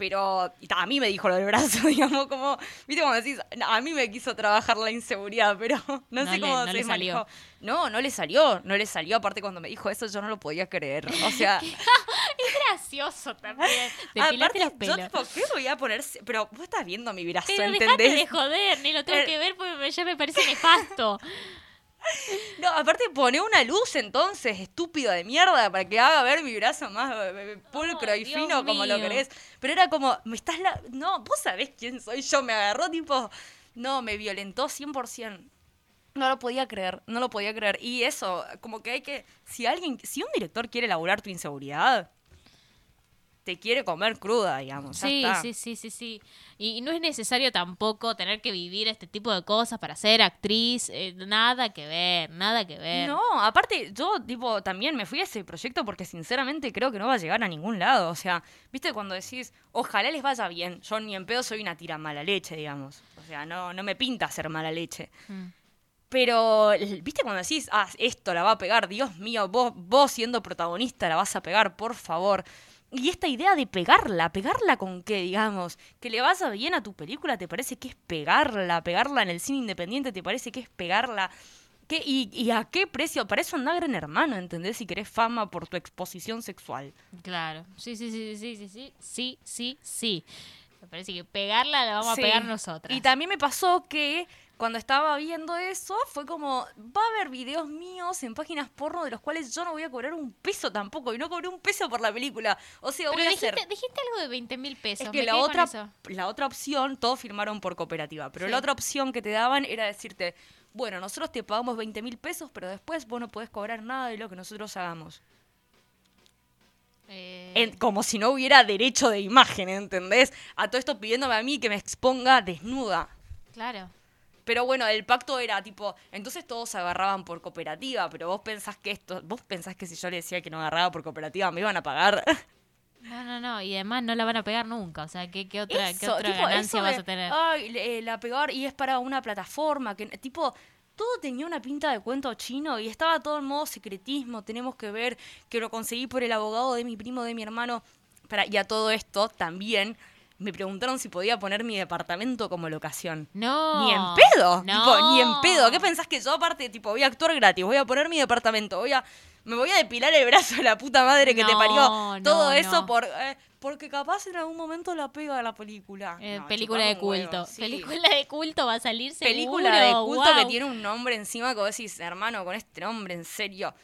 pero y ta, a mí me dijo lo del brazo, digamos, como, viste, cuando decís, a mí me quiso trabajar la inseguridad, pero no, No sé le- cómo no se le salió. manejó. No, no le salió, no le salió, aparte cuando me dijo eso yo no lo podía creer, o sea... Es gracioso también. Aparte, los yo pelos. tipo, ¿qué voy a poner? Pero vos estás viendo mi brazo, Pero ¿entendés? de joder, ni lo tengo Eh, que ver porque ya me parece nefasto. No, aparte pone una luz entonces, estúpido de mierda, para que haga ver mi brazo más eh, eh, pulcro y Dios fino como lo querés. Pero era como, me estás la... No, vos sabés quién soy yo, me agarró tipo... No, me violentó 100%. No lo podía creer, no lo podía creer. Y eso, como que hay que... Si alguien, si un director quiere elaborar tu inseguridad, te quiere comer cruda, digamos. ya Sí, está. sí, sí, sí, sí. Y, y no es necesario tampoco tener que vivir este tipo de cosas para ser actriz. eh, nada que ver, nada que ver. No, aparte, yo, tipo, también me fui a ese proyecto porque sinceramente creo que no va a llegar a ningún lado. O sea, viste cuando decís, ojalá les vaya bien. Yo ni en pedo soy una tira mala leche, digamos. O sea, no, no me pinta ser mala leche. Mm. Pero, viste cuando decís, ah, esto la va a pegar, Dios mío, vos, vos siendo protagonista la vas a pegar, por favor. Y esta idea de pegarla, pegarla con qué, digamos, que le vaya bien a tu película, ¿te parece que es pegarla? Pegarla en el cine independiente, ¿te parece que es pegarla? ¿Qué, y, ¿Y a qué precio? Para eso anda gran hermano, ¿entendés? Si querés fama por tu exposición sexual. Claro. Sí, sí, sí, sí, sí, sí, sí, sí, sí. Me parece que pegarla la vamos Sí. a pegar nosotras. Y también me pasó que cuando estaba viendo eso, fue como, va a haber videos míos en páginas porno de los cuales yo no voy a cobrar un peso tampoco, y no cobré un peso por la película. O sea, Pero voy a dijiste, hacer... dijiste algo de 20 mil pesos. Es que la otra, la otra opción, todos firmaron por cooperativa, pero Sí. la otra opción que te daban era decirte, bueno, nosotros te pagamos 20 mil pesos, pero después vos no podés cobrar nada de lo que nosotros hagamos. Eh, En- como si no hubiera derecho de imagen, ¿entendés? A todo esto pidiéndome a mí que me exponga desnuda. Claro. Pero bueno, el pacto era tipo, entonces todos agarraban por cooperativa, pero vos pensás que esto, vos pensás que si yo le decía que no agarraba por cooperativa me iban a pagar. No, no, no. Y además no la van a pegar nunca. O sea, ¿qué, qué otra, qué Eso, otra tipo, ganancia vas de, a tener? Ay, eh, la pegar y es para una plataforma que tipo todo tenía una pinta de cuento chino y estaba todo en modo secretismo, tenemos que ver que lo conseguí por el abogado de mi primo, de mi hermano. Para, y a todo esto también me preguntaron si podía poner mi departamento como locación. No. Ni en pedo, No. tipo, ni en pedo. ¿Qué pensás que yo aparte, tipo, voy a actuar gratis, voy a poner mi departamento, voy a me voy a depilar el brazo de la puta madre que te parió? Todo no, eso por eh, porque capaz en algún momento la pega a la película. Eh, No, película de culto. sí. Película de culto va a salir seguro. Película de culto que tiene un nombre encima que vos decís, hermano, con este nombre, en serio.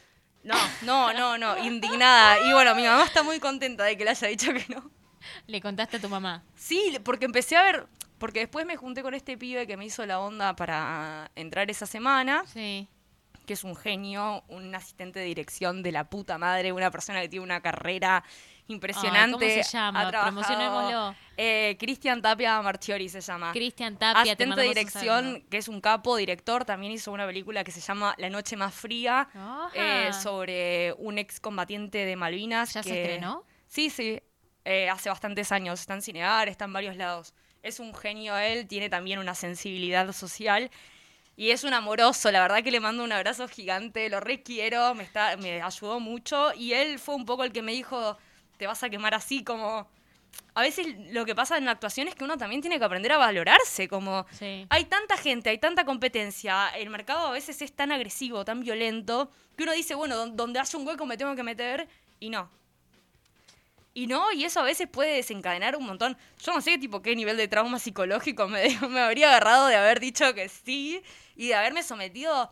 No, no, no, no, indignada. Y bueno, mi mamá está muy contenta de que le haya dicho que no. Le contaste a tu mamá. Sí, porque empecé a ver, porque después me junté con este pibe que me hizo la onda para entrar esa semana, Sí. que es un genio, un asistente de dirección de la puta madre, una persona que tiene una carrera impresionante. Ay, ¿cómo se llama? Promocionémoslo. Eh, Cristian Tapia Marchiori se llama. Cristian Tapia, te Asistente de dirección, que es un capo, director, también hizo una película que se llama La Noche Más Fría, eh, sobre un excombatiente de Malvinas. ¿Ya se estrenó? Sí, sí, eh, hace bastantes años, está en Cinear, está en varios lados. Es un genio él, tiene también una sensibilidad social y es un amoroso, la verdad que le mando un abrazo gigante, lo requiero, me, está, me ayudó mucho y él fue un poco el que me dijo, te vas a quemar así como... A veces lo que pasa en la actuación es que uno también tiene que aprender a valorarse, como Sí. hay tanta gente, hay tanta competencia, el mercado a veces es tan agresivo, tan violento, que uno dice, bueno, don- donde haya un hueco me tengo que meter, y no. Y no, y eso a veces puede desencadenar un montón. Yo no sé, tipo, qué nivel de trauma psicológico me, me habría agarrado de haber dicho que sí y de haberme sometido.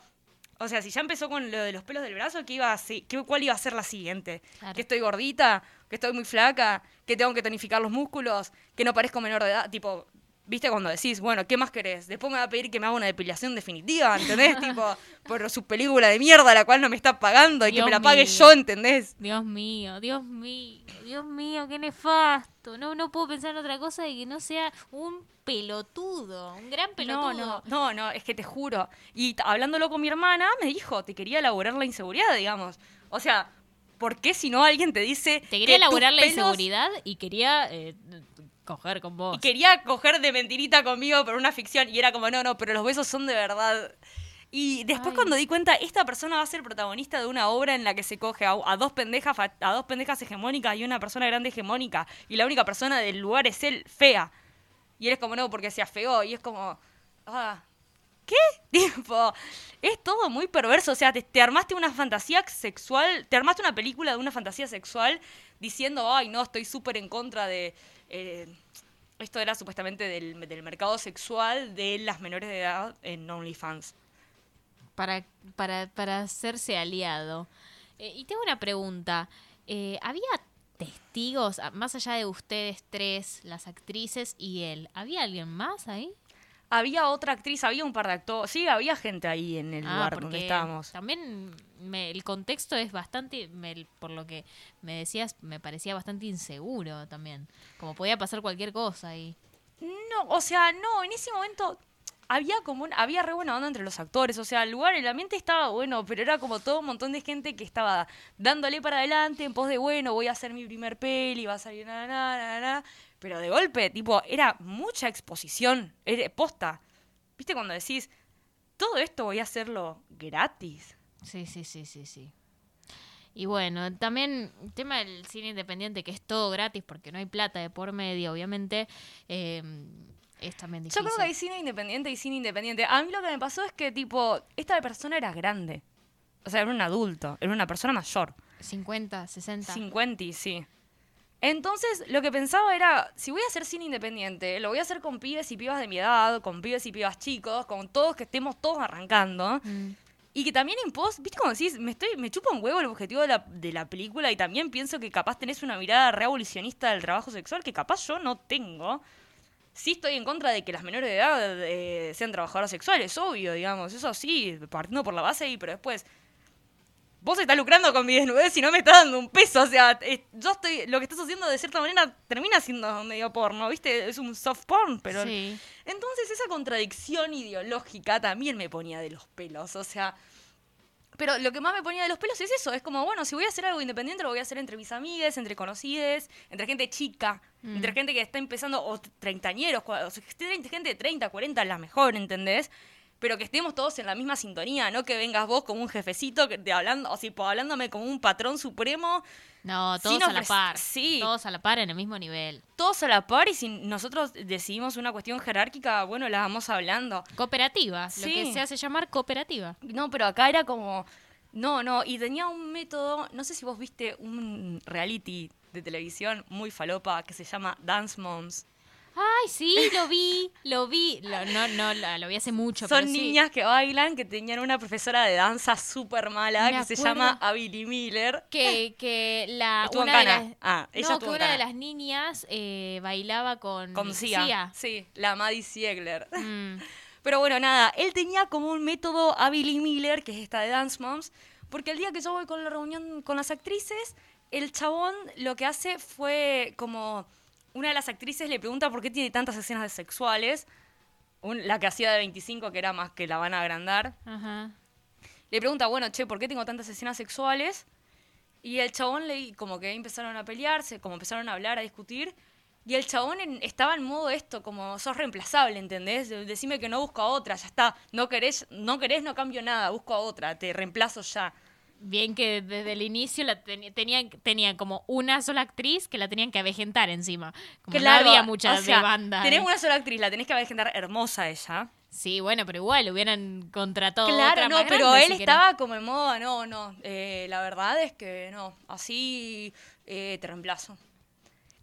O sea, si ya empezó con lo de los pelos del brazo, ¿qué iba a ser- qué- ¿cuál iba a ser la siguiente? Claro. ¿Que estoy gordita? ¿Que estoy muy flaca? ¿Que tengo que tonificar los músculos? ¿Que no parezco menor de edad? Tipo, ¿viste cuando decís, bueno, ¿qué más querés? Después me va a pedir que me haga una depilación definitiva, ¿entendés? tipo, por su película de mierda, la cual no me está pagando y que me la pague mío. yo, ¿entendés? Dios mío, Dios mío, Dios mío, qué nefasto. No, no puedo pensar en otra cosa y que no sea un pelotudo, un gran pelotudo. No, no, no, no, es que te juro. Y hablándolo con mi hermana, me dijo, te quería elaborar la inseguridad, digamos. O sea, ¿por qué si no alguien te dice... Te quería que elaborar la pelos- inseguridad y quería eh, coger con vos. Y quería coger de mentirita conmigo por una ficción. Y era como, no, no, pero los besos son de verdad. Y después Ay. cuando di cuenta, esta persona va a ser protagonista de una obra en la que se coge a, a dos pendejas a dos pendejas hegemónicas y una persona grande hegemónica. Y la única persona del lugar es él, fea. Y él es como, no, porque se afeó. Y es como, ah, ¿qué? Tipo, es todo muy perverso. O sea, te, te armaste una fantasía sexual, te armaste una película de una fantasía sexual diciendo, ay, no, estoy súper en contra de... eh, esto era supuestamente del, del mercado sexual de las menores de edad en OnlyFans. para, para, para hacerse aliado. Eh, y tengo una pregunta. Eh, ¿Había testigos, a- más allá de ustedes tres, las actrices y él? ¿Había alguien más ahí? Había otra actriz, había un par de actores. Sí, había gente ahí en el Ah, lugar donde estábamos. También me- el contexto es bastante, me- por lo que me decías, me parecía bastante inseguro también. Como podía pasar cualquier cosa ahí. No, o sea, no, en ese momento había como un- había re buena onda entre los actores, o sea, el lugar, el ambiente estaba bueno, pero era como todo un montón de gente que estaba dándole para adelante en pos de, bueno, voy a hacer mi primer peli, va a salir na, na, na, na, pero de golpe, tipo, era mucha exposición, era posta. ¿Viste cuando decís, todo esto voy a hacerlo gratis? Sí, sí, sí, sí, sí. Y bueno, también el tema del cine independiente, que es todo gratis porque no hay plata de por medio, obviamente, eh, es también Yo difícil. creo que hay cine independiente y cine independiente. A mí lo que me pasó es que, tipo, esta persona era grande. O sea, era un adulto, era una persona mayor. 50, 60. 50, y sí. Entonces, lo que pensaba era, si voy a hacer cine independiente, lo voy a hacer con pibes y pibas de mi edad, con pibes y pibas chicos, con todos que estemos todos arrancando. Mm. Y que también en pos, ¿viste como decís? Me, estoy, me chupa un huevo el objetivo de la, de la película y también pienso que capaz tenés una mirada revolucionista del trabajo sexual que capaz yo no tengo. Sí estoy en contra de que las menores de edad eh, sean trabajadoras sexuales, obvio, digamos. Eso sí, partiendo por la base ahí, pero después... Vos estás lucrando con mi desnudez y no me estás dando un peso. O sea, yo estoy. Lo que estás haciendo de cierta manera termina siendo medio porno, ¿viste? Es un soft porn, pero. Sí. Entonces esa contradicción ideológica también me ponía de los pelos. O sea, Pero lo que más me ponía de los pelos es eso, es como, bueno, si voy a hacer algo independiente, lo voy a hacer entre mis amigas, entre conocides, entre gente chica, entre gente que está empezando, o treintañeros, o gente de 30, 40, la mejor, ¿entendés? Pero que estemos todos en la misma sintonía, no que vengas vos como un jefecito que te hablando, o hablándome como un patrón supremo, No, todos a la par. sí. Todos a la par en el mismo nivel. todos a la par y si nosotros decidimos una cuestión jerárquica, bueno, la vamos hablando. Cooperativa, lo Sí. que se hace llamar cooperativa. No, pero acá era como. No, no, y tenía un método. No sé si vos viste un reality de televisión muy falopa que se llama Dance Moms. Ay, sí, lo vi, lo vi. Lo- no, no, lo, lo vi hace mucho. Son pero sí. niñas que bailan que tenían una profesora de danza súper mala Me que se llama Abby Miller. Que, que la Estuvo en una de Cana. las, Ah, ella no, estuvo que en una de las niñas eh, bailaba con, Con Sia. Sí, la Maddie Siegler. Mm. Pero bueno, nada, él tenía como un método a Billy Miller, que es esta de Dance Moms, porque el día que yo voy con la reunión con las actrices, el chabón lo que hace fue como una de las actrices le pregunta por qué tiene tantas escenas sexuales, un- la que hacía de 25, que era más que la van a agrandar, Ajá. le pregunta, bueno, che, ¿por qué tengo tantas escenas sexuales? Y el chabón le como que empezaron a pelearse, como empezaron a hablar, a discutir. Y el chabón en- estaba en modo esto, como sos reemplazable, ¿entendés? De- Decime que no busco a otra, ya está. No querés, no querés, no cambio nada, busco a otra, te reemplazo ya. Bien que desde el inicio la teni- tenían, tenían como una sola actriz que la tenían que avejentar encima. Como no había mucha o sea, demanda. Tenés una sola actriz, la tenés que agendar hermosa ella. Sí, bueno, pero igual hubieran contratado Claro, otra no, más pero grande, él si querés. estaba como en moda, no, no. eh, la verdad es que no, así eh, te reemplazo.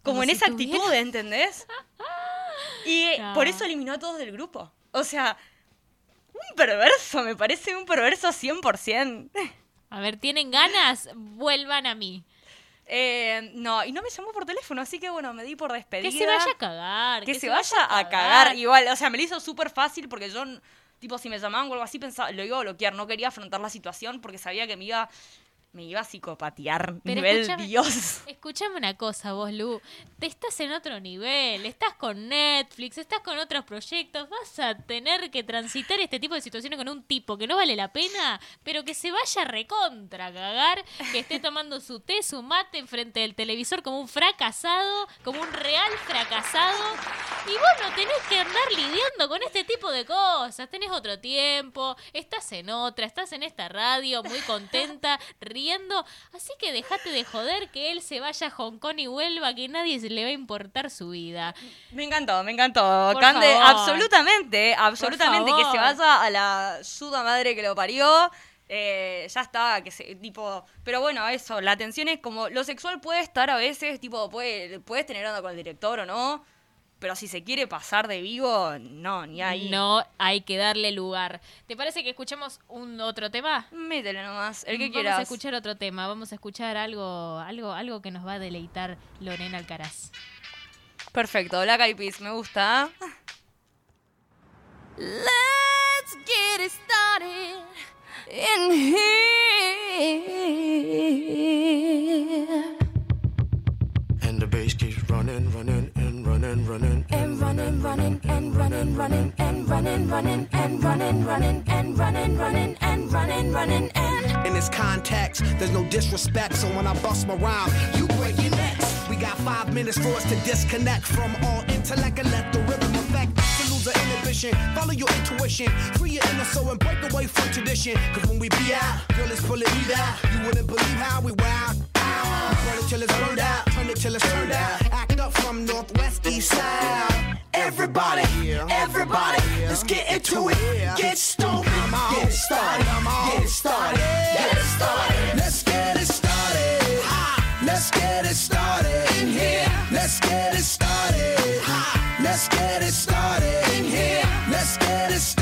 Como, Como en si esa tuviera- actitud, ¿entendés? Y eh, No. por eso eliminó a todos del grupo. O sea, un perverso, me parece un perverso 100%. A ver, ¿tienen ganas? Vuelvan a mí. Eh, no, y no me llamó por teléfono, así que bueno, me di por despedida. Que se vaya a cagar. Que, se, vaya a cagar. Igual, o sea, me lo hizo súper fácil porque yo, tipo, si me llamaban o algo así, pensaba, lo iba a bloquear. No quería afrontar la situación porque sabía que me iba, me iba a psicopatear. Pero nivel Dios. Escúchame una cosa, vos, Lu. Te estás en otro nivel. Estás con Netflix, estás con otros proyectos. Vas a tener que transitar este tipo de situaciones con un tipo que no vale la pena, pero que se vaya recontra a cagar, que esté tomando su té, su mate enfrente del televisor como un fracasado, como un real fracasado. Y vos no tenés que andar lidiando con este tipo de cosas. Tenés otro tiempo, estás en otra, estás en esta radio muy contenta, Así que dejate de joder que él se vaya a Hong Kong y vuelva, que nadie se le va a importar su vida. Me encantó, me encantó. Por Cande, favor. absolutamente, absolutamente. Que se vaya a la suda madre que lo parió. Eh, ya está, que se, tipo, pero bueno, eso, la atención es como, lo sexual puede estar a veces, tipo, puede, puedes tener onda con el director o no, pero si se quiere pasar de vivo, no, ni ahí. No hay que darle lugar. ¿Te parece que escuchemos un otro tema? Métele nomás, el que vamos quieras. a escuchar otro tema, vamos a escuchar algo, algo, algo que nos va a deleitar Lorena Alcaraz. Perfecto, Black Eyed Peas, me gusta. Let's get it started in here. The bass keeps running, running, and running, running, And running, running, and running, running, and running, running, and running, running, and running, running, and running, running, and. In this context, there's no disrespect, so when I bust my rhyme, you break your necks. We got five minutes for us to disconnect from all intellect and let the rhythm affect. Lose inhibition, follow your intuition, free your inner soul and break away from tradition. Cause when we be out, girl, it's pulling me out. You wouldn't believe how we wow. We burn it till it's burned out, turn it till it's turned out. Act up from northwest, east side. Everybody, everybody, let's get into it. Get stoked, get started, get started, get started. Let's get it started. Let's get it started in here. Let's get it started. Let's get it started in here. Let's get it started.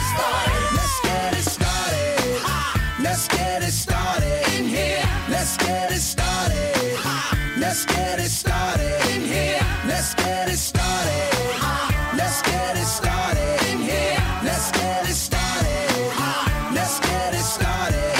Let's get it started in here. Let's get it started. Let's get it started in here. Let's get it started. Let's get it started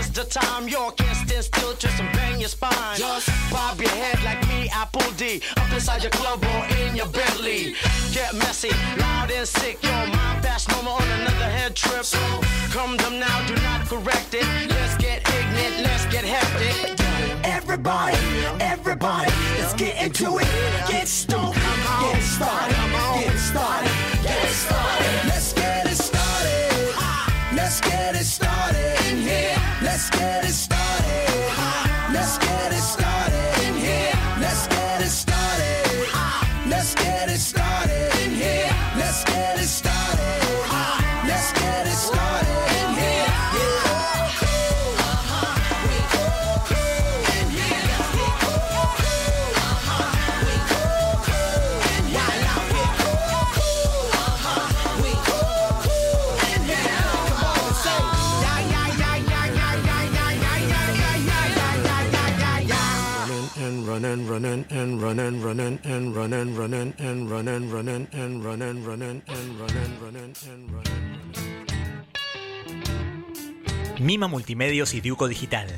is the time. You can't stand still, twist and bang your spine. Just bob your head like me, Apple D. Up inside your club or in your Bentley. Get messy, loud and sick. Your mind fast, no more on another head trip. So come them now, do not correct it. Let's get ignorant, let's get hectic. Everybody, everybody, let's get into it. Get stoked, get started, get started, get started. Let's get it started. Let's get it started in here. Let's get it started. Mima Multimedios y Duco Digital.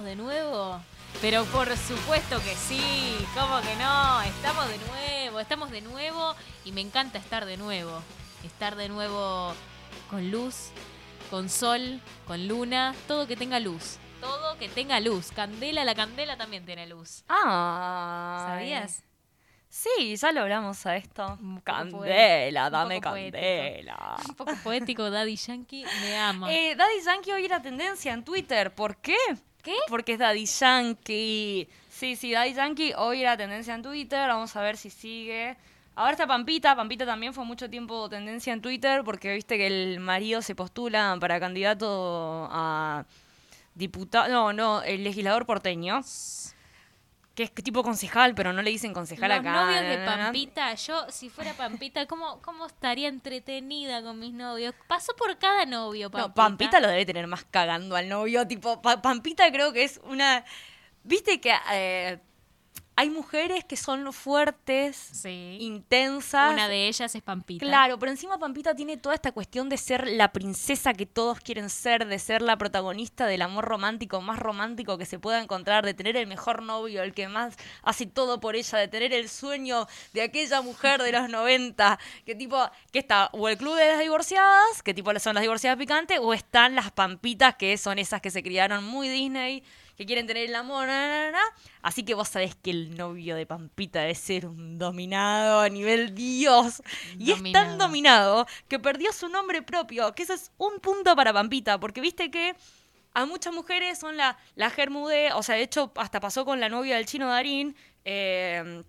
¿Estamos de nuevo? Pero por supuesto que sí, ¿cómo que no? Estamos de nuevo, estamos de nuevo y me encanta estar de nuevo. Estar de nuevo con luz, con sol, con luna, todo que tenga luz. Todo que tenga luz. Candela, la candela también tiene luz. Ah, ¿Sabías? Sí, ya lo hablamos a esto. Candela, poético, un dame poético. candela. Un poco poético, Daddy Yankee, me ama. Eh, Daddy Yankee hoy era tendencia en Twitter. ¿Por qué? ¿Qué? Porque es Daddy Yankee. Sí, sí, Daddy Yankee hoy era tendencia en Twitter. Vamos a ver si sigue. Ahora está Pampita. Pampita también fue mucho tiempo tendencia en Twitter porque viste que el marido se postula para candidato a diputado. No, no, el legislador porteño. Que es tipo concejal, pero no le dicen concejal Los acá. novios de. Pampita, yo si fuera Pampita, ¿cómo, ¿cómo estaría entretenida con mis novios? Paso por cada novio, Pampita. No, Pampita lo debe tener más cagando al novio. Tipo, Pa- Pampita creo que es una. Viste que eh, hay mujeres que son fuertes, Sí. intensas. Una de ellas es Pampita. Claro, pero encima Pampita tiene toda esta cuestión de ser la princesa que todos quieren ser, de ser la protagonista del amor romántico más romántico que se pueda encontrar, de tener el mejor novio, el que más hace todo por ella, de tener el sueño de aquella mujer de los 90, que tipo, que está o el club de las divorciadas, que tipo son las divorciadas picantes, o están las Pampitas, que son esas que se criaron muy Disney, que quieren tener el amor, na, na, na, na. Así que vos sabés que el novio de Pampita debe ser un dominado a nivel Dios. Y es Dominado. tan dominado que perdió su nombre propio, que eso es un punto para Pampita, porque viste que a muchas mujeres son la, la germudé, o sea, de hecho hasta pasó con la novia del chino Darín, eh,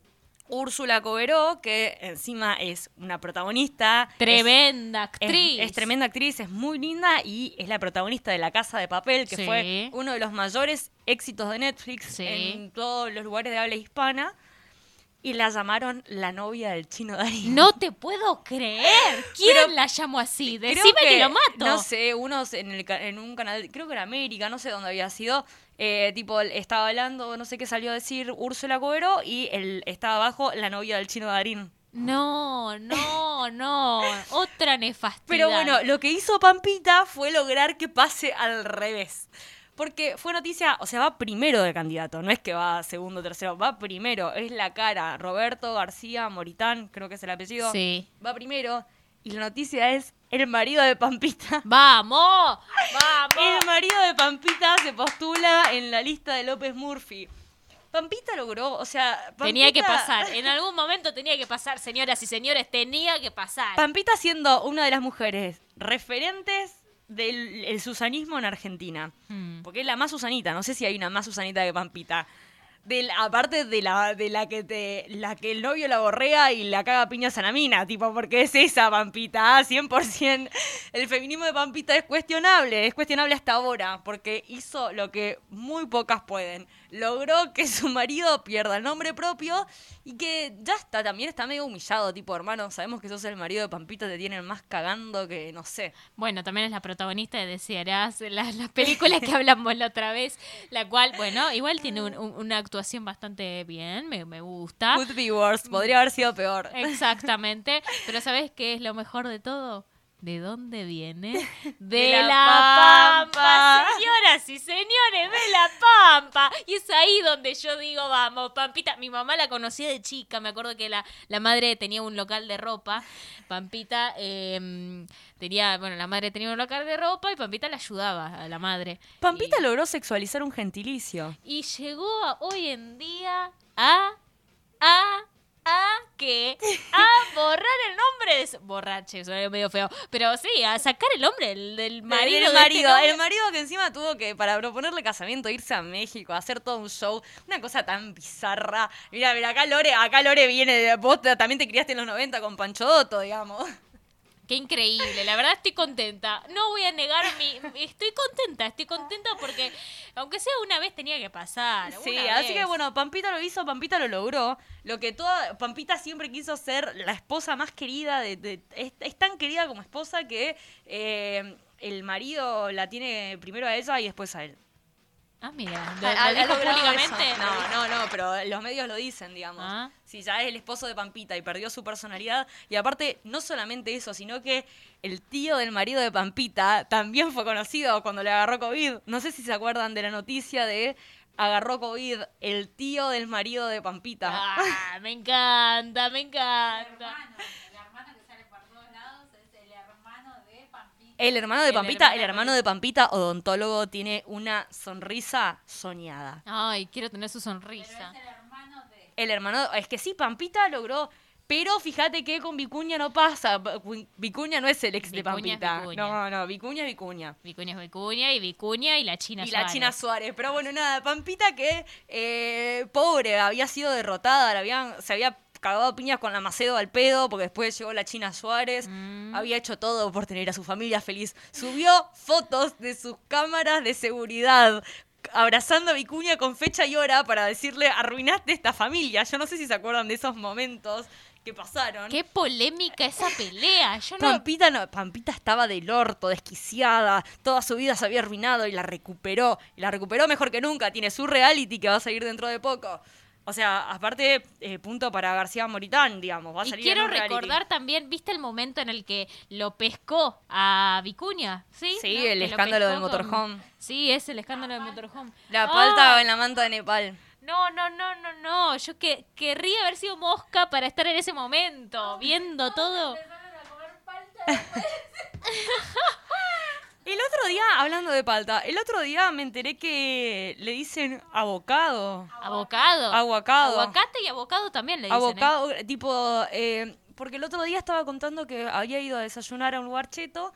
Úrsula Coberó, que encima es una protagonista. Tremenda es, actriz. es tremenda actriz, es muy linda y es la protagonista de La Casa de Papel, que Sí. fue uno de los mayores éxitos de Netflix Sí. en todos los lugares de habla hispana. Y la llamaron la novia del chino Darín. No te puedo creer. ¿Quién Pero la llamó así? Decime que, lo mato. No sé, unos en, el, en un canal, creo que era América, no sé dónde había sido. Eh, tipo, estaba hablando, no sé qué salió a decir Úrsula Coberó y él estaba abajo la novia del chino Darín. No, no, no. Otra nefastidad. Pero bueno, lo que hizo Pampita fue lograr que pase al revés. Porque fue noticia, o sea, va primero de candidato, no es que va segundo, tercero, va primero, es la cara. Roberto García Moritán, creo que es el apellido. Sí. Va primero y la noticia es el marido de Pampita. ¡Vamos! ¡Vamos! El marido de Pampita se postula en la lista de López Murphy. Pampita logró, o sea, Tenía que pasar. En algún momento tenía que pasar, señoras y señores. Tenía que pasar. Pampita siendo una de las mujeres referentes del el susanismo en Argentina. Hmm. Porque es la más susanita, no sé si hay una más susanita que Pampita. Del, aparte de la, de la que te, la que el novio la borrea y la caga piñas a la mina, tipo, porque es esa Pampita, ah, 100%. El feminismo de Pampita es cuestionable, es cuestionable hasta ahora, porque hizo lo que muy pocas pueden. Logró que su marido pierda el nombre propio y que ya está, también está medio humillado, tipo, hermano, sabemos que sos el marido de Pampita, te tienen más cagando que, no sé. Bueno, también es la protagonista de Desearás, la, la película que hablamos la otra vez, la cual, bueno, igual tiene un- un- una actuación bastante bien, me, me gusta. Could be worse, podría haber sido peor. Exactamente. Pero ¿sabes qué es lo mejor de todo? ¿De dónde viene? De, De la, la pampa. Pampa. Señoras y señores, de la pampa. Y es ahí donde yo digo, vamos, Pampita. Mi mamá la conocía de chica. Me acuerdo que la, la madre tenía un local de ropa. Pampita eh, tenía, bueno, la madre tenía un local de ropa y Pampita le ayudaba a la madre. Pampita logró sexualizar un gentilicio. Y llegó a- hoy en día a. a. a que. a borrar el nombre de. su- Borrache, suena medio feo. Pero sí, a sacar el nombre del, del marido. el de este marido, el marido que encima tuvo que, para proponerle casamiento, irse a México, a hacer todo un show. Una cosa tan bizarra. Mira, mira, acá Lore, acá Lore viene vos también te criaste en los 90 con Pancho Dotto, digamos. Qué increíble, la verdad estoy contenta. No voy a negar mi. Estoy contenta, estoy contenta porque, aunque sea una vez, tenía que pasar. Sí, así vez. que bueno, Pampita lo hizo, Pampita lo logró. Lo que toda Pampita siempre quiso ser la esposa más querida de, de- es, es tan querida como esposa que eh, el marido la tiene primero a ella y después a él. Ah, mira. ¿Lo, lo dijo públicamente? No, no, no, pero los medios lo dicen, digamos. Ah. Si ya es el esposo de Pampita y perdió su personalidad. Y aparte, no solamente eso, sino que el tío del marido de Pampita también fue conocido cuando le agarró COVID. No sé si se acuerdan de la noticia de agarró COVID el tío del marido de Pampita. Ah, me encanta, me encanta. El hermano de El Pampita, hermano el hermano de Pampita, odontólogo, tiene una sonrisa soñada. Ay, quiero tener su sonrisa. El hermano, es que sí, Pampita logró. Pero fíjate que con Vicuña no pasa. Vi- Vicuña no es el ex de Vicuña es Pampita. Vicuña. No, no, Vicuña es Vicuña. Vicuña es Vicuña y Vicuña y la China Y la Suárez. China Suárez. Pero bueno, nada, Pampita que, eh, pobre, había sido derrotada, la habían, se había cagado a piñas con la Macedo al pedo, porque después llegó la China Suárez, Mm. había hecho todo por tener a su familia feliz. Subió fotos de sus cámaras de seguridad. Abrazando a Vicuña con fecha y hora para decirle, arruinaste esta familia. Yo no sé si se acuerdan de esos momentos que pasaron. Qué polémica esa pelea. Yo no. Pampita, no, Pampita estaba del orto, desquiciada, toda su vida se había arruinado y la recuperó. Y la recuperó mejor que nunca, tiene su reality que va a salir dentro de poco. O sea, aparte, eh, punto para García Moritán, digamos, va a Y salir quiero recordar también, ¿viste el momento en el que lo pescó a Vicuña? Sí, Sí, ¿no? el Que escándalo del con- motorhome. Sí, es el escándalo del motorhome. La Ah, palta en la manta de Nepal. No, no, no, no, no. Yo que querría haber sido mosca para estar en ese momento, viendo todo. El otro día, hablando de palta, el otro día me enteré que le dicen abocado. Abocado. Aguacado. Aguacate y abocado también le dicen. ¿eh? Abocado, tipo, eh, porque el otro día estaba contando que había ido a desayunar a un lugar cheto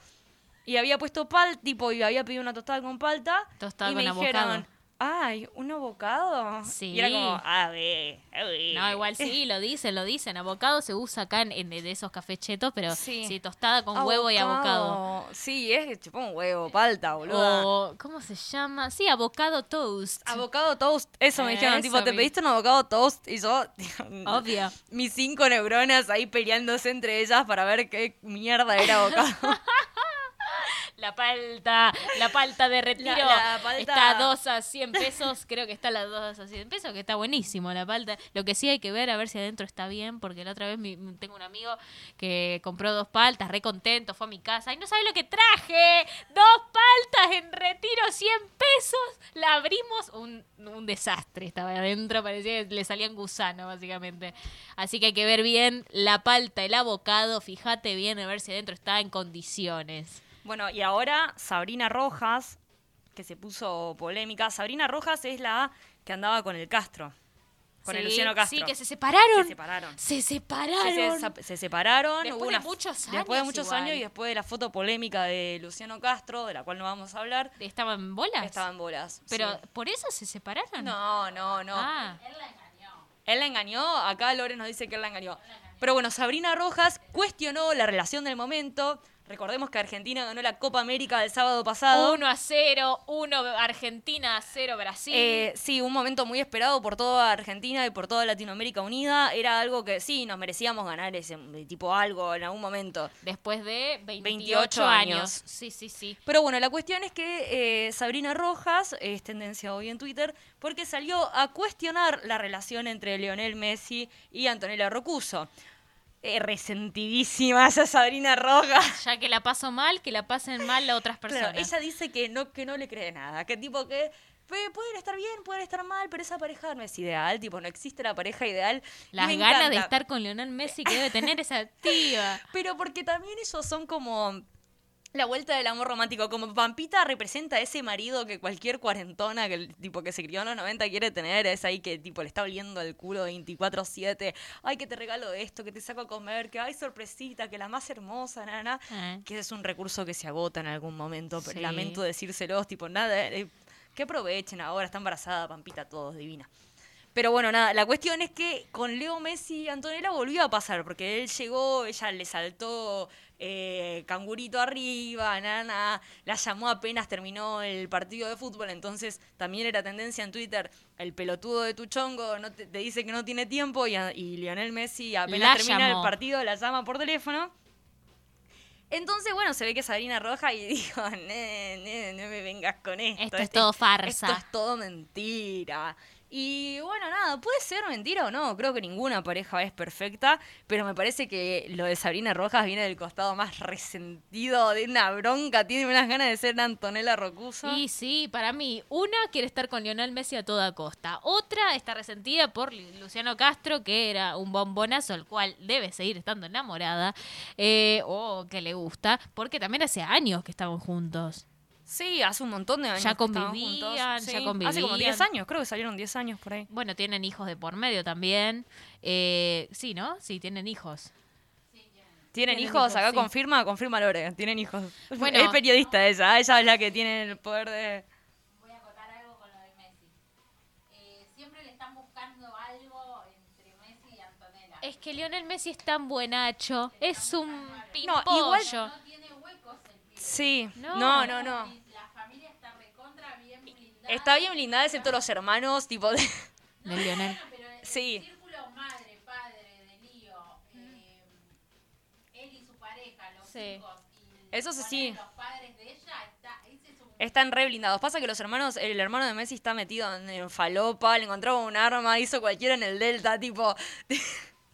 y había puesto pal, tipo, y había pedido una tostada con palta. Tostada y con me abocado. dijeron, ay, ¿un abocado? Sí. Y era como, a ver, a ver. No, igual sí, lo dicen, lo dicen. Abocado se usa acá en, en de esos cafés chetos, pero Sí. sí, tostada con huevo y abocado. Sí, es chupó un huevo, palta, boludo. O, ¿cómo se llama? Sí, abocado toast. Abocado toast, eso me dijeron, tipo, te pediste un abocado toast y yo, Obvio. mis cinco neuronas ahí peleándose entre ellas para ver qué mierda era abocado. La palta, la palta de retiro. La- la palta- Está a 2 a 100 pesos, creo que está a las 2 a 100 pesos, que está buenísimo la palta. Lo que sí hay que ver, a ver si adentro está bien, porque la otra vez mi- tengo un amigo que compró dos paltas, re contento, fue a mi casa. ¡Ay, no sabes lo que traje! ¡Dos paltas en retiro, 100 pesos! La abrimos, un, un desastre estaba adentro, parecía que le salían gusanos, básicamente. Así que hay que ver bien la palta, el abocado, fíjate bien a ver si adentro está en condiciones. Bueno, y ahora Sabrina Rojas, que se puso polémica. Sabrina Rojas es la que andaba con el Castro. Con el Luciano Castro. Sí, que se separaron. Se separaron. Se Se, separaron. se- se separaron. Después hubo de una- muchos Después de años muchos igual. años y después de la foto polémica de Luciano Castro, de la cual no vamos a hablar. ¿Estaban en bolas? Estaba en bolas. Pero, sí. ¿por eso se separaron? No, no, no. Ah, Él la engañó, acá Lore nos dice que él la engañó. Pero bueno, Sabrina Rojas cuestionó la relación del momento. Recordemos que Argentina ganó la Copa América del sábado pasado. 1 a 0, 1 Argentina, 0 Brasil. Eh, sí, un momento muy esperado por toda Argentina y por toda Latinoamérica unida. Era algo que sí, nos merecíamos ganar ese tipo algo en algún momento. Después de 28, 28 años. años. Sí, sí, sí. Pero bueno, la cuestión es que eh, Sabrina Rojas es tendencia hoy en Twitter porque salió a cuestionar la relación entre Lionel Messi y Antonella Rocuso. Eh, resentidísima esa Sabrina Rojas. Ya que la paso mal, que la pasen mal a otras personas. Claro, ella dice que no, que no le cree nada, que tipo que "Pe- pueden estar bien, pueden estar mal, pero esa pareja no es ideal, tipo, no existe la pareja ideal. Las ganas de estar con Lionel Messi que debe tener esa tía. Pero porque también ellos son como la vuelta del amor romántico. Como Pampita representa a ese marido que cualquier cuarentona que el tipo que se crió en los 90 quiere tener. Es ahí que tipo le está oliendo el culo 24-7. Ay, que te regalo esto, que te saco a comer, que hay sorpresita, que la más hermosa, nana. Ah. Que es un recurso que se agota en algún momento. Pero Sí. lamento decírselos, tipo, nada. eh, que aprovechen ahora, está embarazada, Pampita, todos divina. Pero bueno, nada, la cuestión es que con Leo Messi Antonella volvió a pasar, porque él llegó, ella le saltó eh, cangurito arriba, nana, la llamó apenas terminó el partido de fútbol, entonces también era tendencia en Twitter, el pelotudo de tu chongo no te, te dice que no tiene tiempo y, a- y Lionel Messi apenas La termina llamó. el partido la llama por teléfono. Entonces, bueno, se ve que Sabrina Roja y dijo, "Ne, ne, no me vengas con esto. Esto es este- todo farsa. Esto es todo mentira. Y bueno, nada, puede ser mentira o no. Creo que ninguna pareja es perfecta, pero me parece que lo de Sabrina Rojas viene del costado más resentido, de una bronca, tiene unas ganas de ser Antonella Rocuso. Y sí, para mí, una quiere estar con Lionel Messi a toda costa. Otra está resentida por Lu- Luciano Castro, que era un bombonazo, al cual debe seguir estando enamorada, eh, o que le gusta, porque también hace años que estaban juntos. Sí, hace un montón de años. Ya convivían, juntos. ya Sí, Hace convivían. como 10 años, creo que salieron 10 años por ahí. Bueno, tienen hijos de por medio también. Eh, sí, ¿no? Sí, tienen hijos. ¿Tienen, Tienen hijos? hijos, Acá sí. confirma, confirma Lore. Tienen hijos. Bueno. es periodista ella. Ella es la que tiene el poder de. Voy a acotar algo con lo de Messi. Eh, siempre le están buscando algo entre Messi y Antonella. Es que Lionel Messi es tan buenacho. Es un No, pimpollo. igual- No pibe. Sí. No. No, no, no. La familia está recontra bien blindada. Está bien blindada, excepto los hermanos, tipo de. De Lionel. Pero el Sí. círculo madre, padre de Lío, eh, él y su pareja, los Sí. hijos y Eso sí, los padres de ella, está, ese es un Están re blindados. Pasa que los hermanos, el hermano de Messi está metido en, en falopa, le encontraba un arma, hizo cualquiera en el Delta, tipo.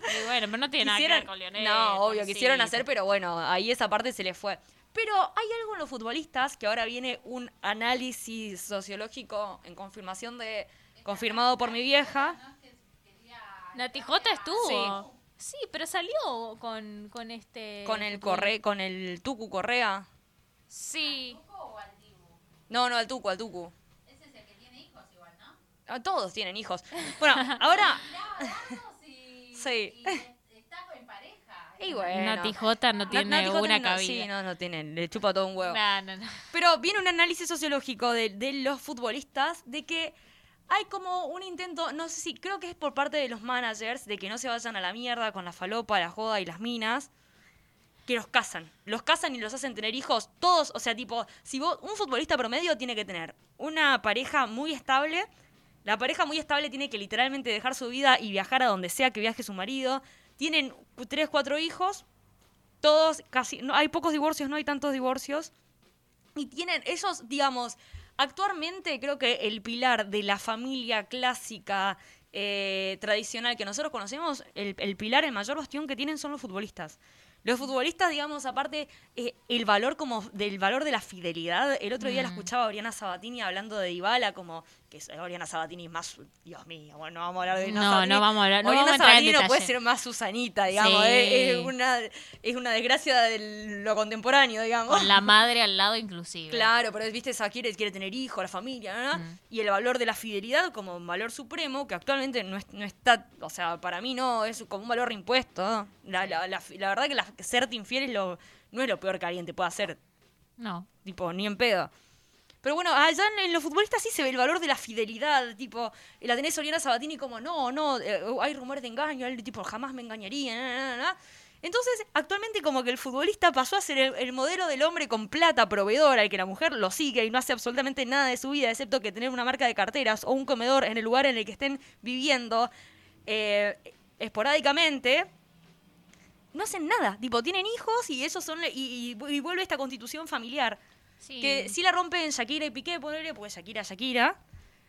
Y bueno, pero no tiene nada que Quisieron- ver con Lionel. No, obvio, quisieron hacer, pero bueno, ahí esa parte se le fue. Pero hay algo en los futbolistas que ahora viene un análisis sociológico en confirmación de. confirmado por mi vieja. Nati J estuvo. Sí. Sí. pero salió con, con este. Con el corre, con el Tucu Correa. Sí. No, no, al Tucu, al Tucu. ese es el que tiene hijos igual, ¿no? Ah, Todos tienen hijos. Bueno, ahora. Sí. y está en pareja. Y bueno. Nati J no tiene Nati J una no- cabida. Sí, no, no tiene. Le chupa todo un huevo. No, no, no. Pero viene un análisis sociológico de, de los futbolistas de que hay como un intento, no sé si, creo que es por parte de los managers, de que no se vayan a la mierda con la falopa, la joda y las minas, que los casan. Los casan y los hacen tener hijos. Todos, o sea, tipo, si vos, un futbolista promedio tiene que tener una pareja muy estable. La pareja muy estable tiene que literalmente dejar su vida y viajar a donde sea que viaje su marido. Tienen tres, cuatro hijos. Todos, casi, no, hay pocos divorcios, no hay tantos divorcios. Y tienen esos, digamos, actualmente creo que el pilar de la familia clásica, eh, tradicional que nosotros conocemos, el, el pilar, el mayor bastión que tienen son los futbolistas. Los futbolistas, digamos, aparte, eh, el valor como del valor de la fidelidad. El otro día la Mm. escuchaba a Oriana Sabatini hablando de Dybala, como que es- Oriana Sabatini es más, Dios mío, bueno, no vamos a hablar de Oriana No, Sabatini. no vamos a hablar- no Oriana vamos a entrar en Sabatini no puede ser más Susanita, digamos, Sí. es, es una, es una desgracia de lo contemporáneo, digamos. Con la madre al lado inclusive. Claro, pero viste, esa quiere, quiere tener hijos, la familia. Mm. Y el valor de la fidelidad como un valor supremo, que actualmente no, es- no está, o sea, para mí no, es como un valor reimpuesto. ¿no? La, la, la, la verdad que serte infiel es lo, no es lo peor que alguien te pueda hacer, No. tipo, ni en pedo. Pero bueno, allá en, en los futbolistas sí se ve el valor de la fidelidad, tipo, y la tenés Oriana Sabatini como, no, no, eh, hay rumores de engaño, él tipo, jamás me engañaría, na, na, na. Entonces, actualmente como que el futbolista pasó a ser el, el modelo del hombre con plata proveedor, al que la mujer lo sigue y no hace absolutamente nada de su vida, excepto que tener una marca de carteras o un comedor en el lugar en el que estén viviendo eh, esporádicamente. No hacen nada, tipo, tienen hijos y son y vuelve esta constitución familiar. Sí. Que sí la rompen Shakira y Piqué, ponerle, porque Shakira, Shakira.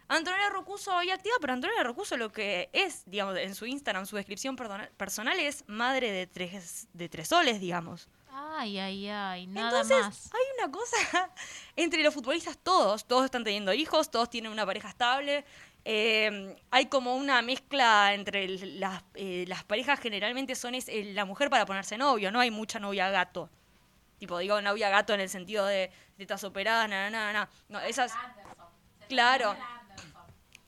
Antonella Rocuso hoy activa, pero Antonella Rocuso lo que es, digamos, en su Instagram, su descripción personal es madre de tres, de tres soles, digamos. Ay, ay, ay, nada Entonces, más. hay una cosa entre los futbolistas todos, todos están teniendo hijos, todos tienen una pareja estable. eh, hay como una mezcla entre las, eh, las parejas generalmente son es, eh, la mujer para ponerse novio, no hay mucha novia gato. Tipo, digo novia gato en el sentido de, de estás operada, na, na, na. No, esas... Claro.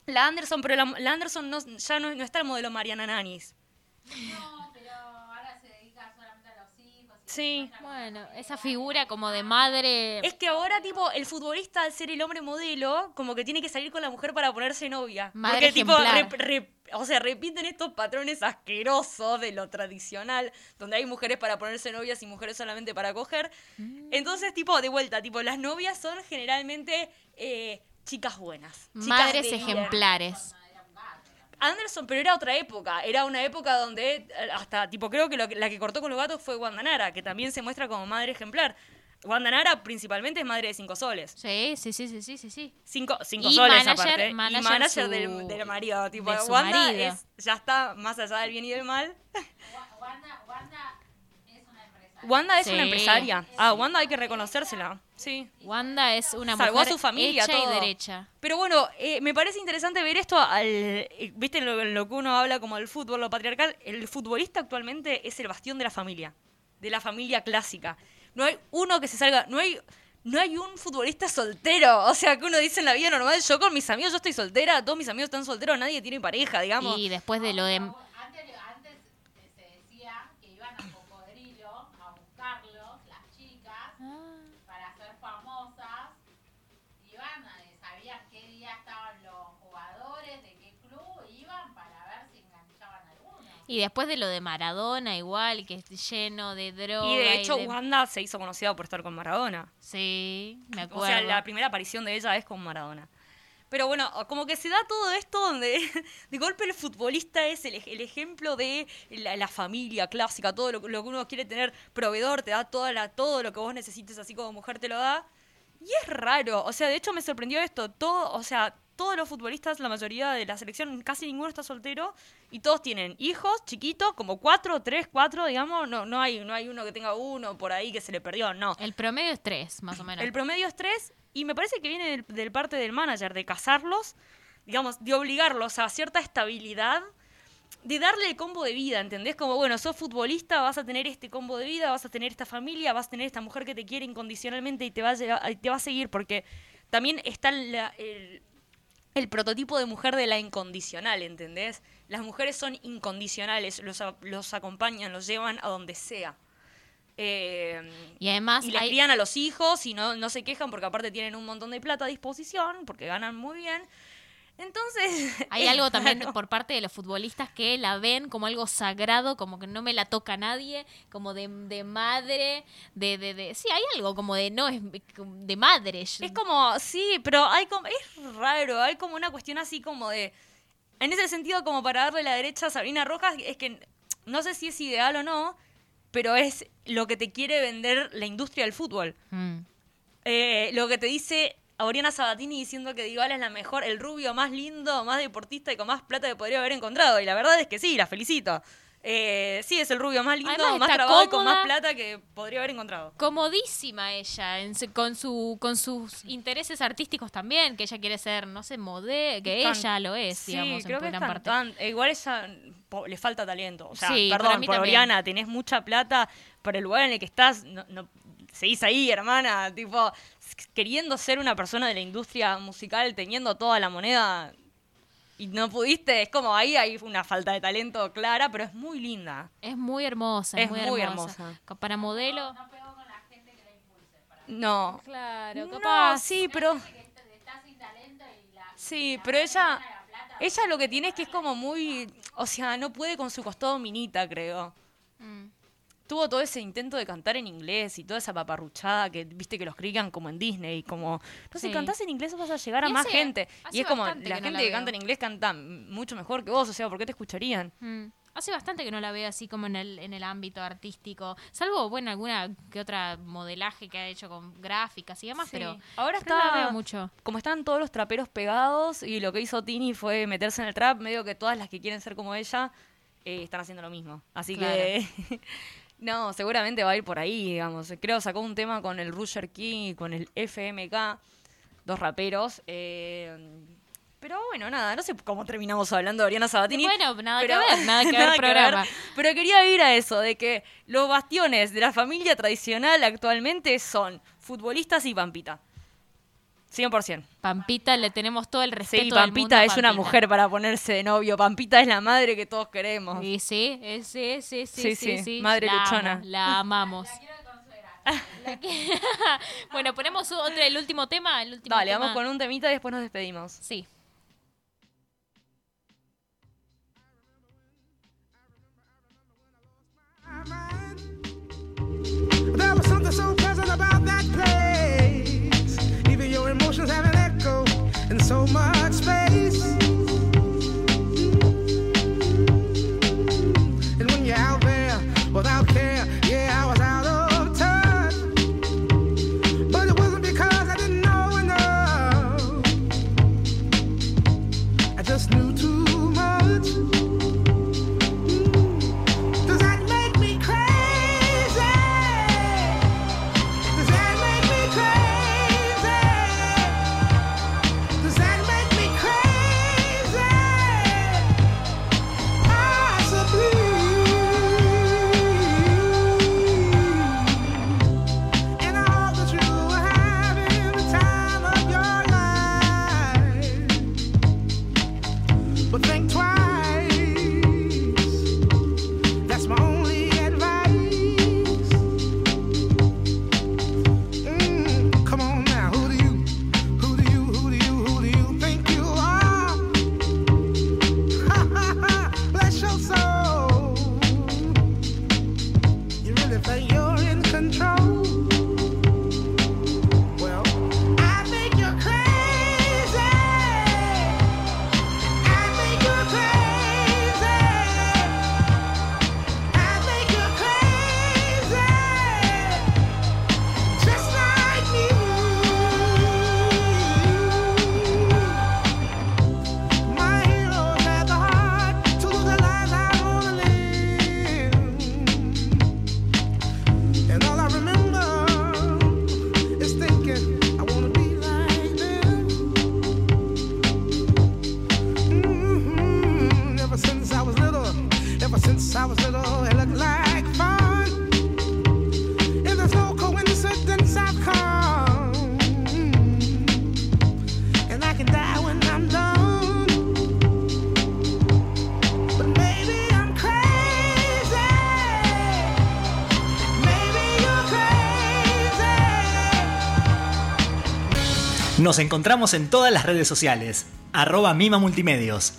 La Anderson, pero la, la Anderson no, ya no, no está el modelo Mariana Nanis. No, pero ahora se dedica solamente a los hijos. y Sí. Bueno, esa figura como de madre. Es que ahora, tipo, el futbolista, al ser el hombre modelo, como que tiene que salir con la mujer para ponerse novia. Madre Porque, tipo, o sea, repiten estos patrones asquerosos de lo tradicional, donde hay mujeres para ponerse novias y mujeres solamente para coger. Mm. Entonces, tipo, de vuelta, tipo, las novias son generalmente eh, chicas buenas. chicas Madres bien. Anderson, pero era otra época. Era una época donde eh, hasta, tipo, creo que, lo que- la que cortó con los gatos fue Wanda Nara, que también se muestra como madre ejemplar. Wanda Nara principalmente es madre de cinco soles. Sí, sí, sí, sí, sí, sí. Cinco, cinco Y soles manager- aparte. manager y manager su- del, del marido. Tipo, de Wanda es, ya está más allá del bien y del mal. Wanda, Wanda es una empresa. Wanda es Sí. una empresaria. Ah, Wanda hay que reconocérsela. Sí. Wanda es una Salvó a mujer su familia, hecha todo. y derecha. Pero bueno, eh, me parece interesante ver esto al. eh, ¿Viste lo, lo que uno habla como del fútbol, lo patriarcal? El futbolista actualmente es el bastión de la familia. De la familia clásica. No hay uno que se salga. No hay. No hay un futbolista soltero. O sea, que uno dice en la vida normal, yo con mis amigos, yo estoy soltera, todos mis amigos están solteros, nadie tiene pareja, digamos. Y después de lo de... Antes, antes eh, se decía que iban a Cocodrilo a buscarlos, las chicas, para ser famosas. Iban, eh, sabían qué día estaban los jugadores, de qué club, iban para ver si enganchaban alguno. Y después de lo de Maradona, igual, que es lleno de droga. Y de hecho, de- Wanda se hizo conocida por estar con Maradona. Sí, me acuerdo. O sea, la primera aparición de ella es con Maradona. Pero bueno, como que se da todo esto donde de golpe el futbolista es el, el ejemplo de la, la familia clásica, todo lo, que- lo que uno quiere tener, proveedor, te da toda la, todo lo que vos necesites, así como mujer te lo da. Y es raro, o sea, de hecho me sorprendió esto, todo, o sea, todos los futbolistas, la mayoría de la selección, casi ninguno está soltero y todos tienen hijos chiquitos, como cuatro, tres, cuatro, digamos, no, no hay, no hay uno que tenga uno por ahí que se le perdió, no. El promedio es tres, más o menos. El promedio es tres y me parece que viene del, del parte del manager, de casarlos, digamos, de obligarlos a cierta estabilidad, de darle el combo de vida, ¿entendés? Como, bueno, sos futbolista, vas a tener este combo de vida, vas a tener esta familia, vas a tener esta mujer que te quiere incondicionalmente y te va a, te va a seguir, porque también está la- el, el prototipo de mujer de la incondicional, ¿entendés? Las mujeres son incondicionales, los, a- los acompañan, los llevan a donde sea. Eh, Y además y les hay- crían a los hijos y no, no se quejan porque aparte tienen un montón de plata a disposición, porque ganan muy bien. Entonces... Hay algo también por parte de los futbolistas que la ven como algo sagrado, como que no me la toca nadie, como de, de madre, de, de, de... Sí, hay algo como de no, es de madre. Es como, sí, pero hay como, es raro, hay como una cuestión así como de, en ese sentido como para darle la derecha a Sabrina Rojas, es que no sé si es ideal o no, pero es lo que te quiere vender la industria del fútbol. Mm. Eh, lo que te dice Oriana Sabatini diciendo que Dybala es la mejor, el rubio más lindo, más deportista y con más plata que podría haber encontrado. Y la verdad es que sí, la felicito. Eh, sí, es el rubio más lindo, Además más trabado y con cómoda. más plata que podría haber encontrado. Comodísima ella, en con, su, con sus intereses artísticos también, que ella quiere ser, no sé, modelo, que Can- ella lo es, sí, digamos, creo en que es gran parte. cantante. Igual ella po- le falta talento. O sea, Sí, perdón, por. Oriana, tenés mucha plata, pero el lugar en el que estás, no, no- seguís ahí, hermana, tipo, queriendo ser una persona de la industria musical, teniendo toda la moneda y no pudiste, es como ahí hay una falta de talento clara, pero es muy linda. Es muy hermosa, es, muy, muy hermosa. Para modelo. No. Claro, No, capaz. sí, pero... Sí, pero ella, ella lo que tiene es que es como muy, o sea, no puede con su costado minita, creo. Tuvo todo ese intento de cantar en inglés y toda esa paparruchada que viste que los crian como en Disney, como, no sé, Sí. cantás en inglés vas a llegar a Y más hace- gente. hace Y es como, la que no gente la que canta en inglés canta mucho mejor que vos, o sea, ¿por qué te escucharían? Mm. Hace bastante que no la veo así como en el, en el ámbito artístico. Salvo, bueno, alguna que otra modelaje que ha hecho con gráficas y demás, Sí. pero ahora pero no está la veo mucho. Como están todos los traperos pegados y lo que hizo Tini fue meterse en el trap, medio que todas las que quieren ser como ella eh, están haciendo lo mismo. Así que no, seguramente va a ir por ahí, digamos. Creo sacó un tema con el Rusher King y con el FMK, dos raperos. eh, pero bueno, nada, no sé cómo terminamos hablando de Oriana Sabatini. Bueno, nada que pero- ver, nada que ver programa. pero quería ir a eso, de que los bastiones de la familia tradicional actualmente son futbolistas y Pampita. 100%. Pampita le tenemos todo el respeto Sí, del Pampita mundo es una mujer para ponerse de novio. Pampita es la madre que todos queremos. Sí, sí, sí, sí, sí, Sí, sí, sí, sí. madre La luchona. amo, la amamos. La que- bueno, ponemos otro, el último tema, el último Dale, tema. vamos con un temita y después nos despedimos. Sí. There was something so pleasant about that place. Emotions have an echo in so much space. Nos encontramos en todas las redes sociales, arroba Mima Multimedios.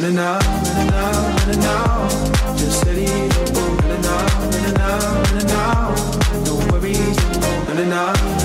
running out, running out, running out. Just steady, running out, running out, running out. Running out.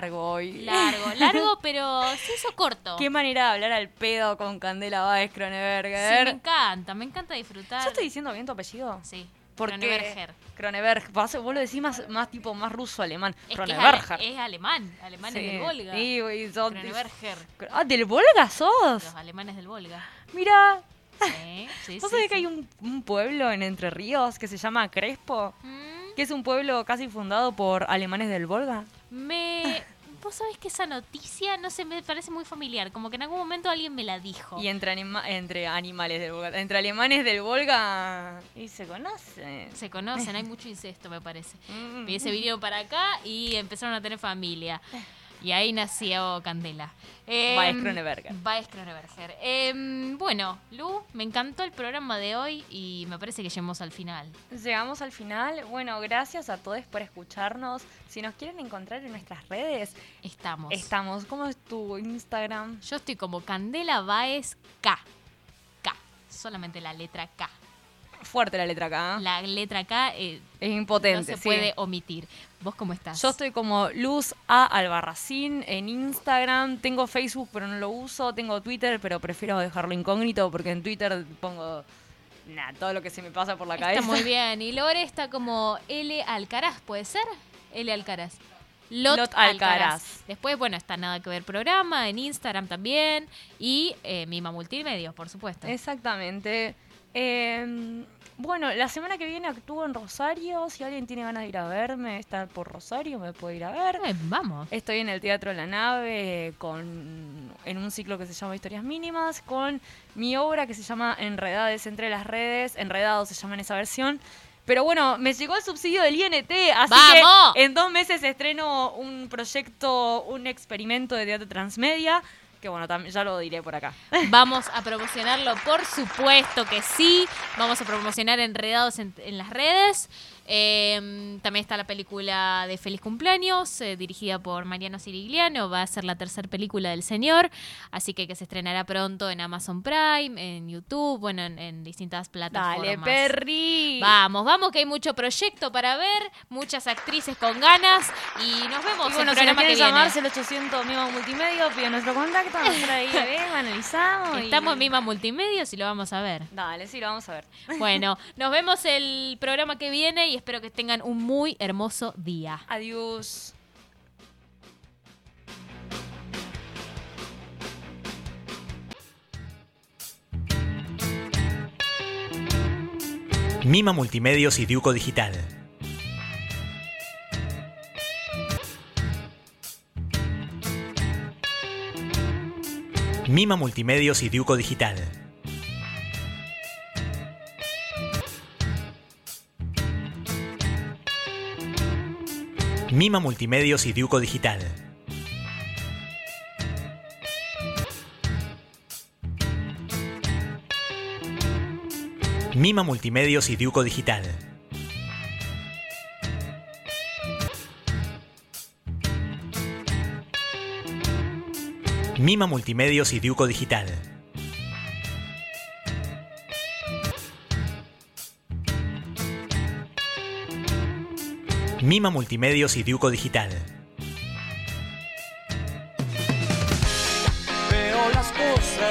Largo hoy. Largo, largo, pero se hizo corto. Qué manera de hablar al pedo con Candela Báez Sí, me encanta, me encanta disfrutar. ¿Yo estoy diciendo bien tu apellido? Sí. Porque Cronenberger. Cronenberg. Pasa- Vos lo decís más, más tipo más ruso alemán. Es que es, Cronenberger. ale- es alemán, alemanes Sí. del Volga. Sí, y sos- Cronenberger. Ah, ¿del Volga sos? Los alemanes del Volga. Mira, Sí, sí, ¿vos sabés que hay un, un pueblo en Entre Ríos que se llama Crespo? Mm, Que es un pueblo casi fundado por alemanes del Volga. Me... Vos sabés que esa noticia, no sé, me parece muy familiar. Como que en algún momento alguien me la dijo. Y entre, anima- entre animales del Volga, entre alemanes del Volga, y se conocen. Se conocen, hay mucho incesto, me parece. Mm. Y se vinieron para acá y empezaron a tener familia. Y ahí nació Candela. Em, Baez Cronenberger. Baez Cronenberger. Em, bueno, Lu, me encantó el programa de hoy y me parece que llegamos al final. Llegamos al final. Bueno, gracias a todos por escucharnos. Si nos quieren encontrar en nuestras redes, Estamos. estamos. ¿Cómo es tu Instagram? Yo estoy como Candela Baez K. K. Solamente la letra K. Fuerte la letra acá. ¿eh? La letra K eh, Es no impotente. se sí. puede omitir. ¿Vos cómo estás? Yo estoy como Luz A Albarracín en Instagram. Tengo Facebook, pero no lo uso. Tengo Twitter, pero prefiero dejarlo incógnito porque en Twitter pongo nada, todo lo que se me pasa por la Está cabeza. muy bien. Y Lore está como L Alcaraz, ¿puede ser? L Alcaraz. Lot, Lot Alcaraz. Alcaraz. Después, bueno, está Nada que ver programa en Instagram también. Y eh, Mima Multimedios, por supuesto. Exactamente. Eh, bueno, la semana que viene actúo en Rosario. Si alguien tiene ganas de ir a verme, estar por Rosario, me puede ir a ver. Eh, vamos. Estoy en el Teatro La Nave con, en un ciclo que se llama Historias Mínimas con mi obra que se llama Enredades entre las redes. Enredados se llama en esa versión. Pero bueno, me llegó el subsidio del INT, así ¡Vamos! que en dos meses estreno un proyecto, un experimento de teatro transmedia, que bueno, también ya lo diré por acá. Vamos a promocionarlo, por supuesto que sí. Vamos a promocionar Enredados en, en las redes. Eh, también está la película de Feliz Cumpleaños, eh, dirigida por Mariano Sirigliano. Va a ser la tercera película del señor. Así que, que se estrenará pronto en Amazon Prime, en YouTube, bueno, en, en distintas plataformas. Dale, Perry. Vamos, vamos, que hay mucho proyecto para ver, muchas actrices con ganas. Y nos vemos Y bueno, el si nos que viene. llamarse el 800 Mima Multimedia, piden nuestro contacto, nosotros ahí vemos, analizamos. y- Estamos en Mima Multimedios y lo vamos a ver. Dale, sí, lo vamos a ver. Bueno, nos vemos el programa que viene y espero que tengan un muy hermoso día. Adiós. Mima Multimedios y Diuco Digital. Mima Multimedios y Diuco Digital. Mima Multimedios y Diuco Digital. Mima Multimedios y Diuco Digital. Mima Multimedios y Diuco Digital. Mima Multimedios y Diuco Digital.